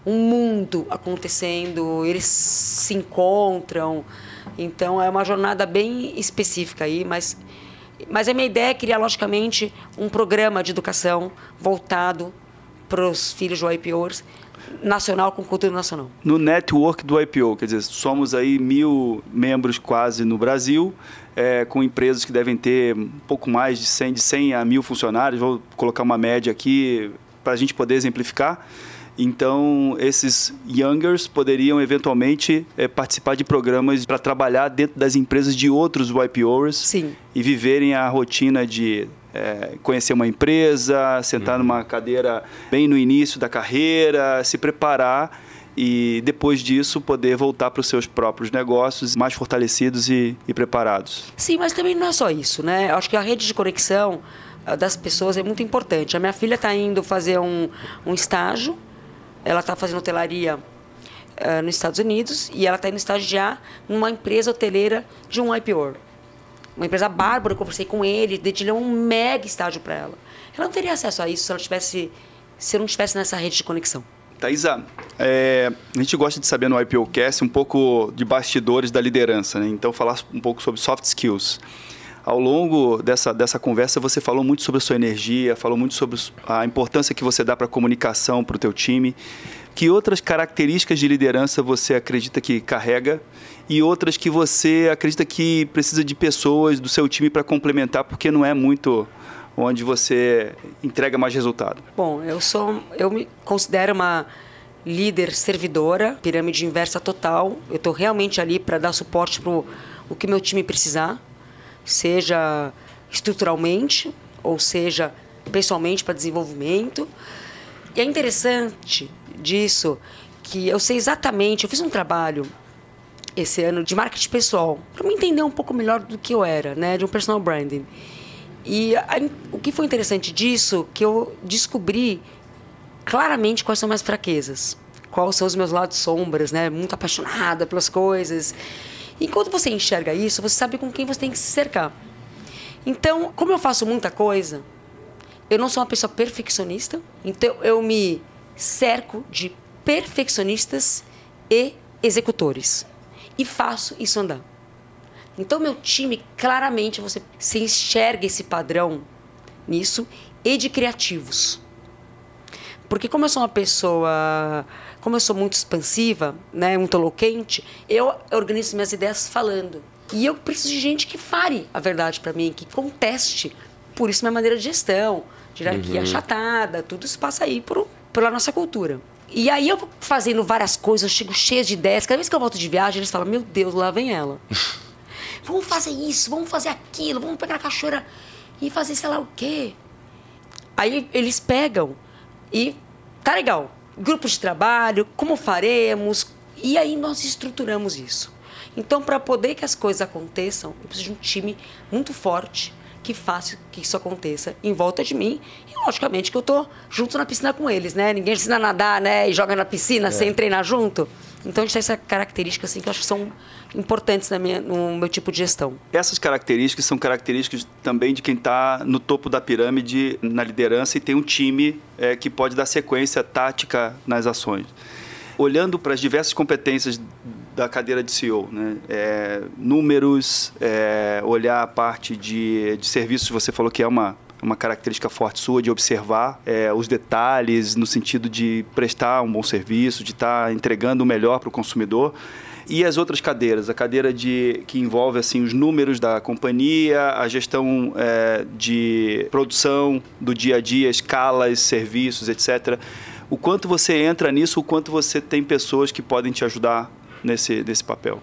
um mundo acontecendo, eles se encontram, então é uma jornada bem específica aí, mas mas a minha ideia é criar logicamente um programa de educação voltado para os filhos do IPOs nacional com cultura nacional. No network do IPO, quer dizer, somos aí mil membros quase no Brasil, é, com empresas que devem ter um pouco mais de 100, de 100 a mil funcionários. Vou colocar uma média aqui para a gente poder exemplificar. Então, esses youngers poderiam eventualmente é, participar de programas para trabalhar dentro das empresas de outros YPOers Sim. e viverem a rotina de é, conhecer uma empresa, sentar uhum. numa cadeira bem no início da carreira, se preparar e depois disso poder voltar para os seus próprios negócios mais fortalecidos e, e preparados. Sim, mas também não é só isso, né? Acho que a rede de conexão ah, das pessoas é muito importante. A minha filha está indo fazer um, um estágio ela está fazendo hotelaria uh, nos Estados Unidos e ela está indo estagiar numa empresa hoteleira de um IPO. Uma empresa bárbara, eu conversei com ele, dedilhou um mega estágio para ela. Ela não teria acesso a isso se ela tivesse, se eu não estivesse nessa rede de conexão. Thaisa, é, a gente gosta de saber no IPOcast um pouco de bastidores da liderança, né? então falar um pouco sobre soft skills. Ao longo dessa, dessa conversa, você falou muito sobre a sua energia, falou muito sobre a importância que você dá para a comunicação, para o teu time. Que outras características de liderança você acredita que carrega e outras que você acredita que precisa de pessoas do seu time para complementar, porque não é muito onde você entrega mais resultado? Bom, eu sou, eu me considero uma líder servidora, pirâmide inversa total. Eu estou realmente ali para dar suporte para o que meu time precisar seja estruturalmente, ou seja pessoalmente para desenvolvimento. E é interessante disso que eu sei exatamente, eu fiz um trabalho esse ano de marketing pessoal, para me entender um pouco melhor do que eu era, né, de um personal branding. E a, o que foi interessante disso, que eu descobri claramente quais são minhas fraquezas, quais são os meus lados sombras, né, muito apaixonada pelas coisas. E quando você enxerga isso, você sabe com quem você tem que se cercar. Então, como eu faço muita coisa, eu não sou uma pessoa perfeccionista, então eu me cerco de perfeccionistas e executores. E faço isso andar. Então, meu time, claramente, você, você enxerga esse padrão nisso e de criativos. Porque como eu sou uma pessoa como eu sou muito expansiva, né, muito eloquente, eu organizo minhas ideias falando. E eu preciso de gente que fale a verdade para mim, que conteste. Por isso minha maneira de gestão, de hierarquia uhum. achatada, tudo isso passa aí por, pela nossa cultura. E aí eu vou fazendo várias coisas, eu chego cheia de ideias. Cada vez que eu volto de viagem, eles falam, meu Deus, lá vem ela. vamos fazer isso, vamos fazer aquilo, vamos pegar a cachoeira e fazer sei lá o quê. Aí eles pegam e tá legal grupos de trabalho, como faremos, e aí nós estruturamos isso. Então, para poder que as coisas aconteçam, eu preciso de um time muito forte que faça que isso aconteça em volta de mim. E, logicamente, que eu estou junto na piscina com eles, né? Ninguém ensina a nadar, né? E joga na piscina é. sem treinar junto. Então, a gente tem essa característica, assim, que eu acho que são importantes na minha, no meu tipo de gestão. Essas características são características também de quem está no topo da pirâmide, na liderança, e tem um time é, que pode dar sequência tática nas ações. Olhando para as diversas competências da cadeira de CEO, né? É, números, é, olhar a parte de, de serviços, você falou que é uma uma característica forte sua de observar é, os detalhes no sentido de prestar um bom serviço, de estar tá entregando o melhor para o consumidor. E as outras cadeiras, a cadeira de que envolve assim os números da companhia, a gestão é, de produção do dia a dia, escalas, serviços, etc. O quanto você entra nisso, o quanto você tem pessoas que podem te ajudar nesse, nesse papel?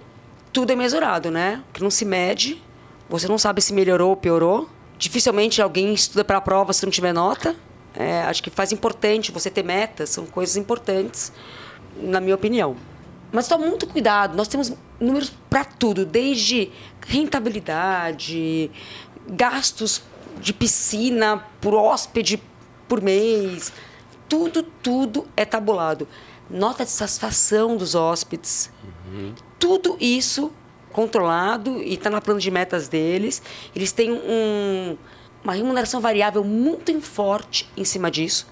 Tudo é mesurado, né? Que não se mede, você não sabe se melhorou ou piorou. Dificilmente alguém estuda para a prova se não tiver nota. É, acho que faz importante você ter metas, são coisas importantes, na minha opinião. Mas toma muito cuidado, nós temos números para tudo, desde rentabilidade, gastos de piscina por hóspede por mês, tudo, tudo é tabulado. Nota de satisfação dos hóspedes, uhum. tudo isso controlado e está no plano de metas deles. Eles têm um, uma remuneração variável muito forte em cima disso.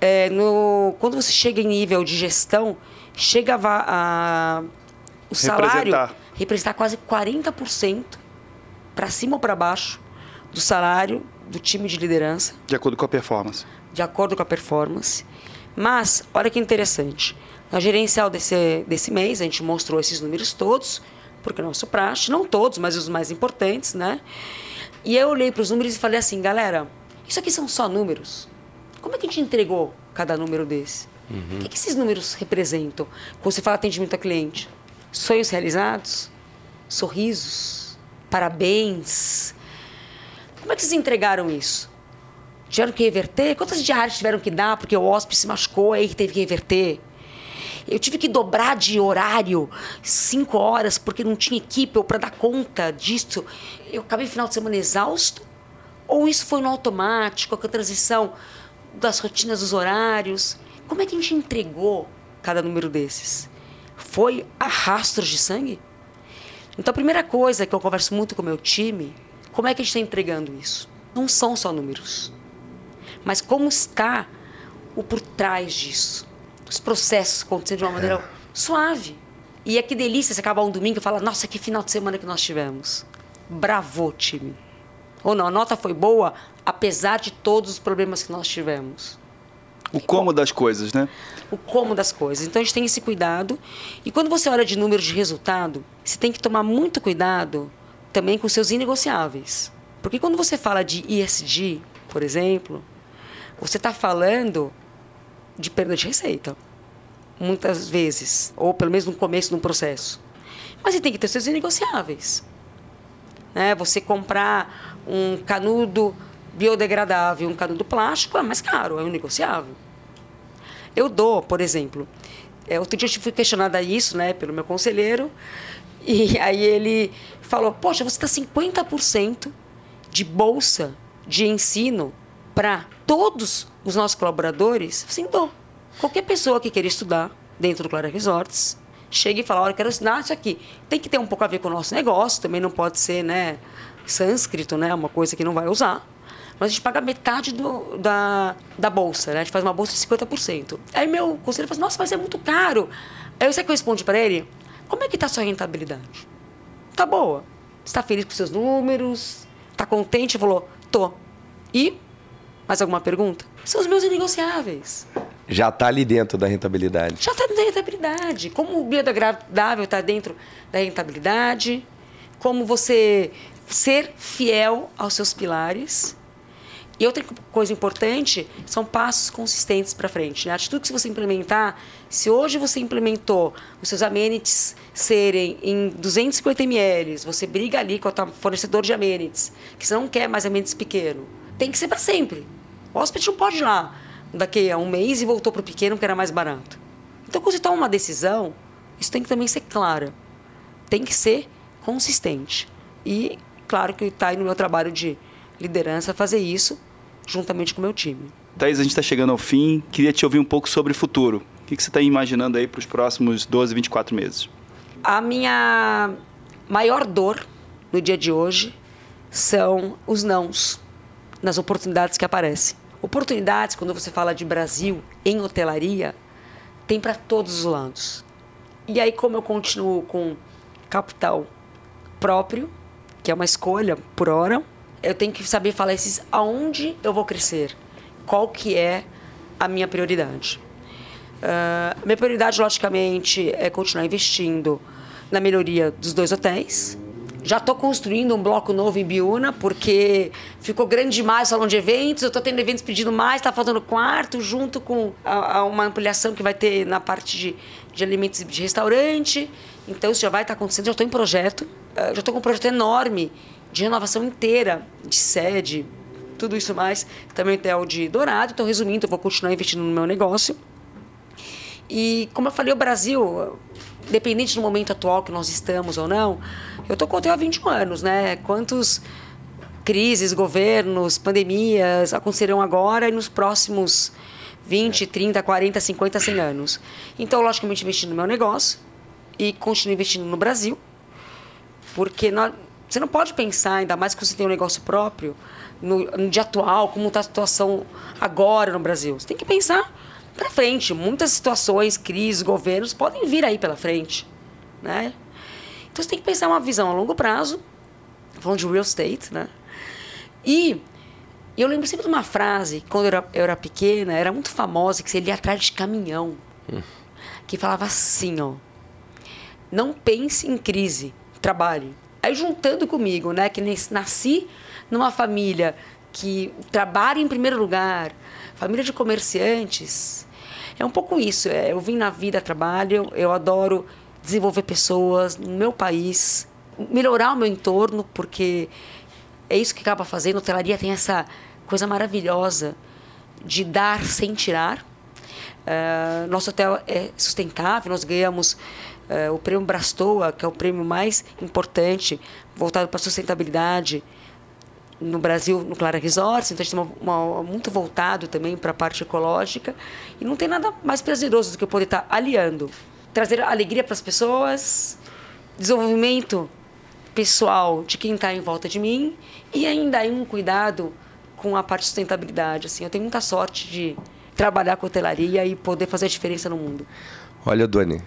É, no, quando você chega em nível de gestão, chega a, a o salário representar, representar quase 40% para cima ou para baixo do salário do time de liderança. De acordo com a performance. De acordo com a performance. Mas, olha que interessante. Na gerencial desse, desse mês, a gente mostrou esses números todos, porque é nosso praxe, não todos, mas os mais importantes, né? E eu olhei para os números e falei assim, galera, isso aqui são só números. Como é que a gente entregou cada número desse? Uhum. O que, que esses números representam? Quando você fala atendimento ao cliente, sonhos realizados, sorrisos, parabéns. Como é que vocês entregaram isso? Tiveram que reverter? Quantas diárias tiveram que dar porque o hóspede se machucou aí que teve que reverter? Eu tive que dobrar de horário cinco horas porque não tinha equipe para dar conta disso. Eu acabei final de semana exausto? Ou isso foi no automático, com a transição das rotinas dos horários? Como é que a gente entregou cada número desses? Foi a rastros de sangue? Então, a primeira coisa que eu converso muito com o meu time, como é que a gente está entregando isso? Não são só números, mas como está o por trás disso? Os processos acontecendo de uma maneira é. suave. E é que delícia você acabar um domingo e falar: nossa, que final de semana que nós tivemos. Bravo, time. Ou não, a nota foi boa, apesar de todos os problemas que nós tivemos. O como das coisas, né? O como das coisas. Então a gente tem esse cuidado. E quando você olha de números de resultado, você tem que tomar muito cuidado também com seus inegociáveis. Porque quando você fala de ISD, por exemplo, você está falando de perda de receita. Muitas vezes. Ou pelo menos no começo de um processo. Mas você tem que ter seus inegociáveis. Né? Você comprar um canudo biodegradável, um canudo plástico, é mais caro, é um negociável. Eu dou, por exemplo, é, outro dia eu fui questionada isso, né, pelo meu conselheiro, e aí ele falou: Poxa, você está 50% de bolsa de ensino para todos os nossos colaboradores? Sim, dou. Qualquer pessoa que queira estudar dentro do Clara Resorts, chega e fala: Olha, eu quero ensinar isso aqui. Tem que ter um pouco a ver com o nosso negócio, também não pode ser, né? Sânscrito, né? Uma coisa que não vai usar mas a gente paga metade do, da, da bolsa, né? A gente faz uma bolsa de 50%. Aí meu conselheiro falou nossa, mas é muito caro. Aí sei que eu respondi para ele, como é que está a sua rentabilidade? Tá boa. Está feliz com seus números? Está contente? Ele falou, tô. E? Mais alguma pergunta? São os meus inegociáveis. Já está ali dentro da rentabilidade. Já está dentro da rentabilidade. Como o biodegradável está dentro da rentabilidade, como você ser fiel aos seus pilares e outra coisa importante são passos consistentes para frente. Né? A atitude que você implementar, se hoje você implementou os seus amenities serem em 250 ml, você briga ali com o fornecedor de amenities, que você não quer mais amenities pequeno, tem que ser para sempre. O hóspede não pode ir lá daqui a um mês e voltou para o pequeno que era mais barato. Então, quando você toma uma decisão, isso tem que também ser clara. Tem que ser consistente. E, claro que está aí no meu trabalho de liderança fazer isso juntamente com o meu time. Thaís, a gente está chegando ao fim. Queria te ouvir um pouco sobre o futuro. O que, você está imaginando aí para os próximos 12, 24 meses? A minha maior dor no dia de hoje são os nãos nas oportunidades que aparecem. Oportunidades, quando você fala de Brasil em hotelaria, tem para todos os lados. E aí, como eu continuo com capital próprio, que é uma escolha por hora, eu tenho que saber falar esses aonde eu vou crescer, qual que é a minha prioridade. Uh, minha prioridade, logicamente, é continuar investindo na melhoria dos dois hotéis, Já estou construindo um bloco novo em Biúna, porque ficou grande demais o salão de eventos. Eu estou tendo eventos pedindo mais, está faltando quarto, junto com a, a uma ampliação que vai ter na parte de, de alimentos de restaurante. Então, isso já vai estar tá acontecendo. Já estou em projeto. Já estou com um projeto enorme de renovação inteira, de sede, tudo isso mais. Também tem o de Dourado. Então, resumindo, eu vou continuar investindo no meu negócio. E, como eu falei, o Brasil, independente do momento atual que nós estamos ou não, eu estou com o há 21 anos, né? Quantos crises, governos, pandemias acontecerão agora e nos próximos 20, 30, 40, 50, 100 anos? Então, logicamente, investi no meu negócio e continuo investindo no Brasil, porque nós, você não pode pensar, ainda mais que você tem um negócio próprio, no, no dia atual, como está a situação agora no Brasil. Você tem que pensar para frente. Muitas situações, crises, governos podem vir aí pela frente, né? Então você tem que pensar uma visão a longo prazo, falando de real estate, né? E eu lembro sempre de uma frase, quando eu era, eu era pequena, era muito famosa, que lia atrás de caminhão, hum. que falava assim, ó, não pense em crise, trabalhe. Aí juntando comigo, né, que nasci numa família que trabalha em primeiro lugar, família de comerciantes, é um pouco isso. É, eu vim na vida, trabalho, eu adoro desenvolver pessoas no meu país, melhorar o meu entorno, porque é isso que acaba fazendo. A hotelaria tem essa coisa maravilhosa de dar sem tirar. Uh, nosso hotel é sustentável, nós ganhamos uh, o prêmio Brastoa, que é o prêmio mais importante voltado para a sustentabilidade no Brasil, no Clara Resorts, então a gente tem uma, uma, muito voltado também para a parte ecológica e não tem nada mais prazeroso do que eu poder estar tá aliando trazer alegria para as pessoas, desenvolvimento pessoal de quem está em volta de mim e ainda aí um cuidado com a parte de sustentabilidade. Assim, eu tenho muita sorte de trabalhar com hotelaria e poder fazer a diferença no mundo. Olha, Doni,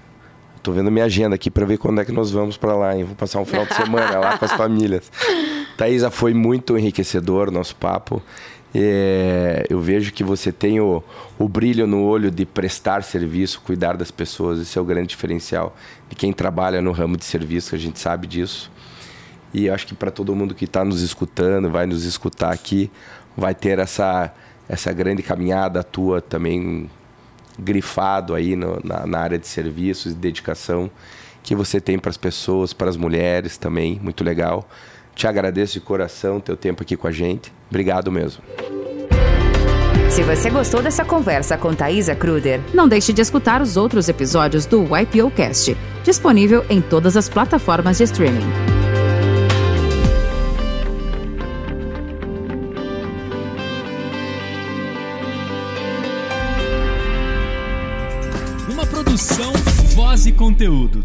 estou vendo minha agenda aqui para ver quando é que nós vamos para lá, hein? Vou passar um final de semana lá com as famílias. Thaisa, foi muito enriquecedor nosso papo. É, eu vejo que você tem o, o brilho no olho de prestar serviço, cuidar das pessoas. Esse é o grande diferencial de quem trabalha no ramo de serviço, a gente sabe disso. E acho que para todo mundo que está nos escutando, vai nos escutar aqui, vai ter essa, essa grande caminhada tua também grifado aí no, na, na área de serviços e dedicação que você tem para as pessoas, para as mulheres também, muito legal. Te agradeço de coração teu tempo aqui com a gente. Obrigado mesmo. Se você gostou dessa conversa com Thaisa Kruder, não deixe de escutar os outros episódios do YPO Cast, disponível em todas as plataformas de streaming. conteúdo.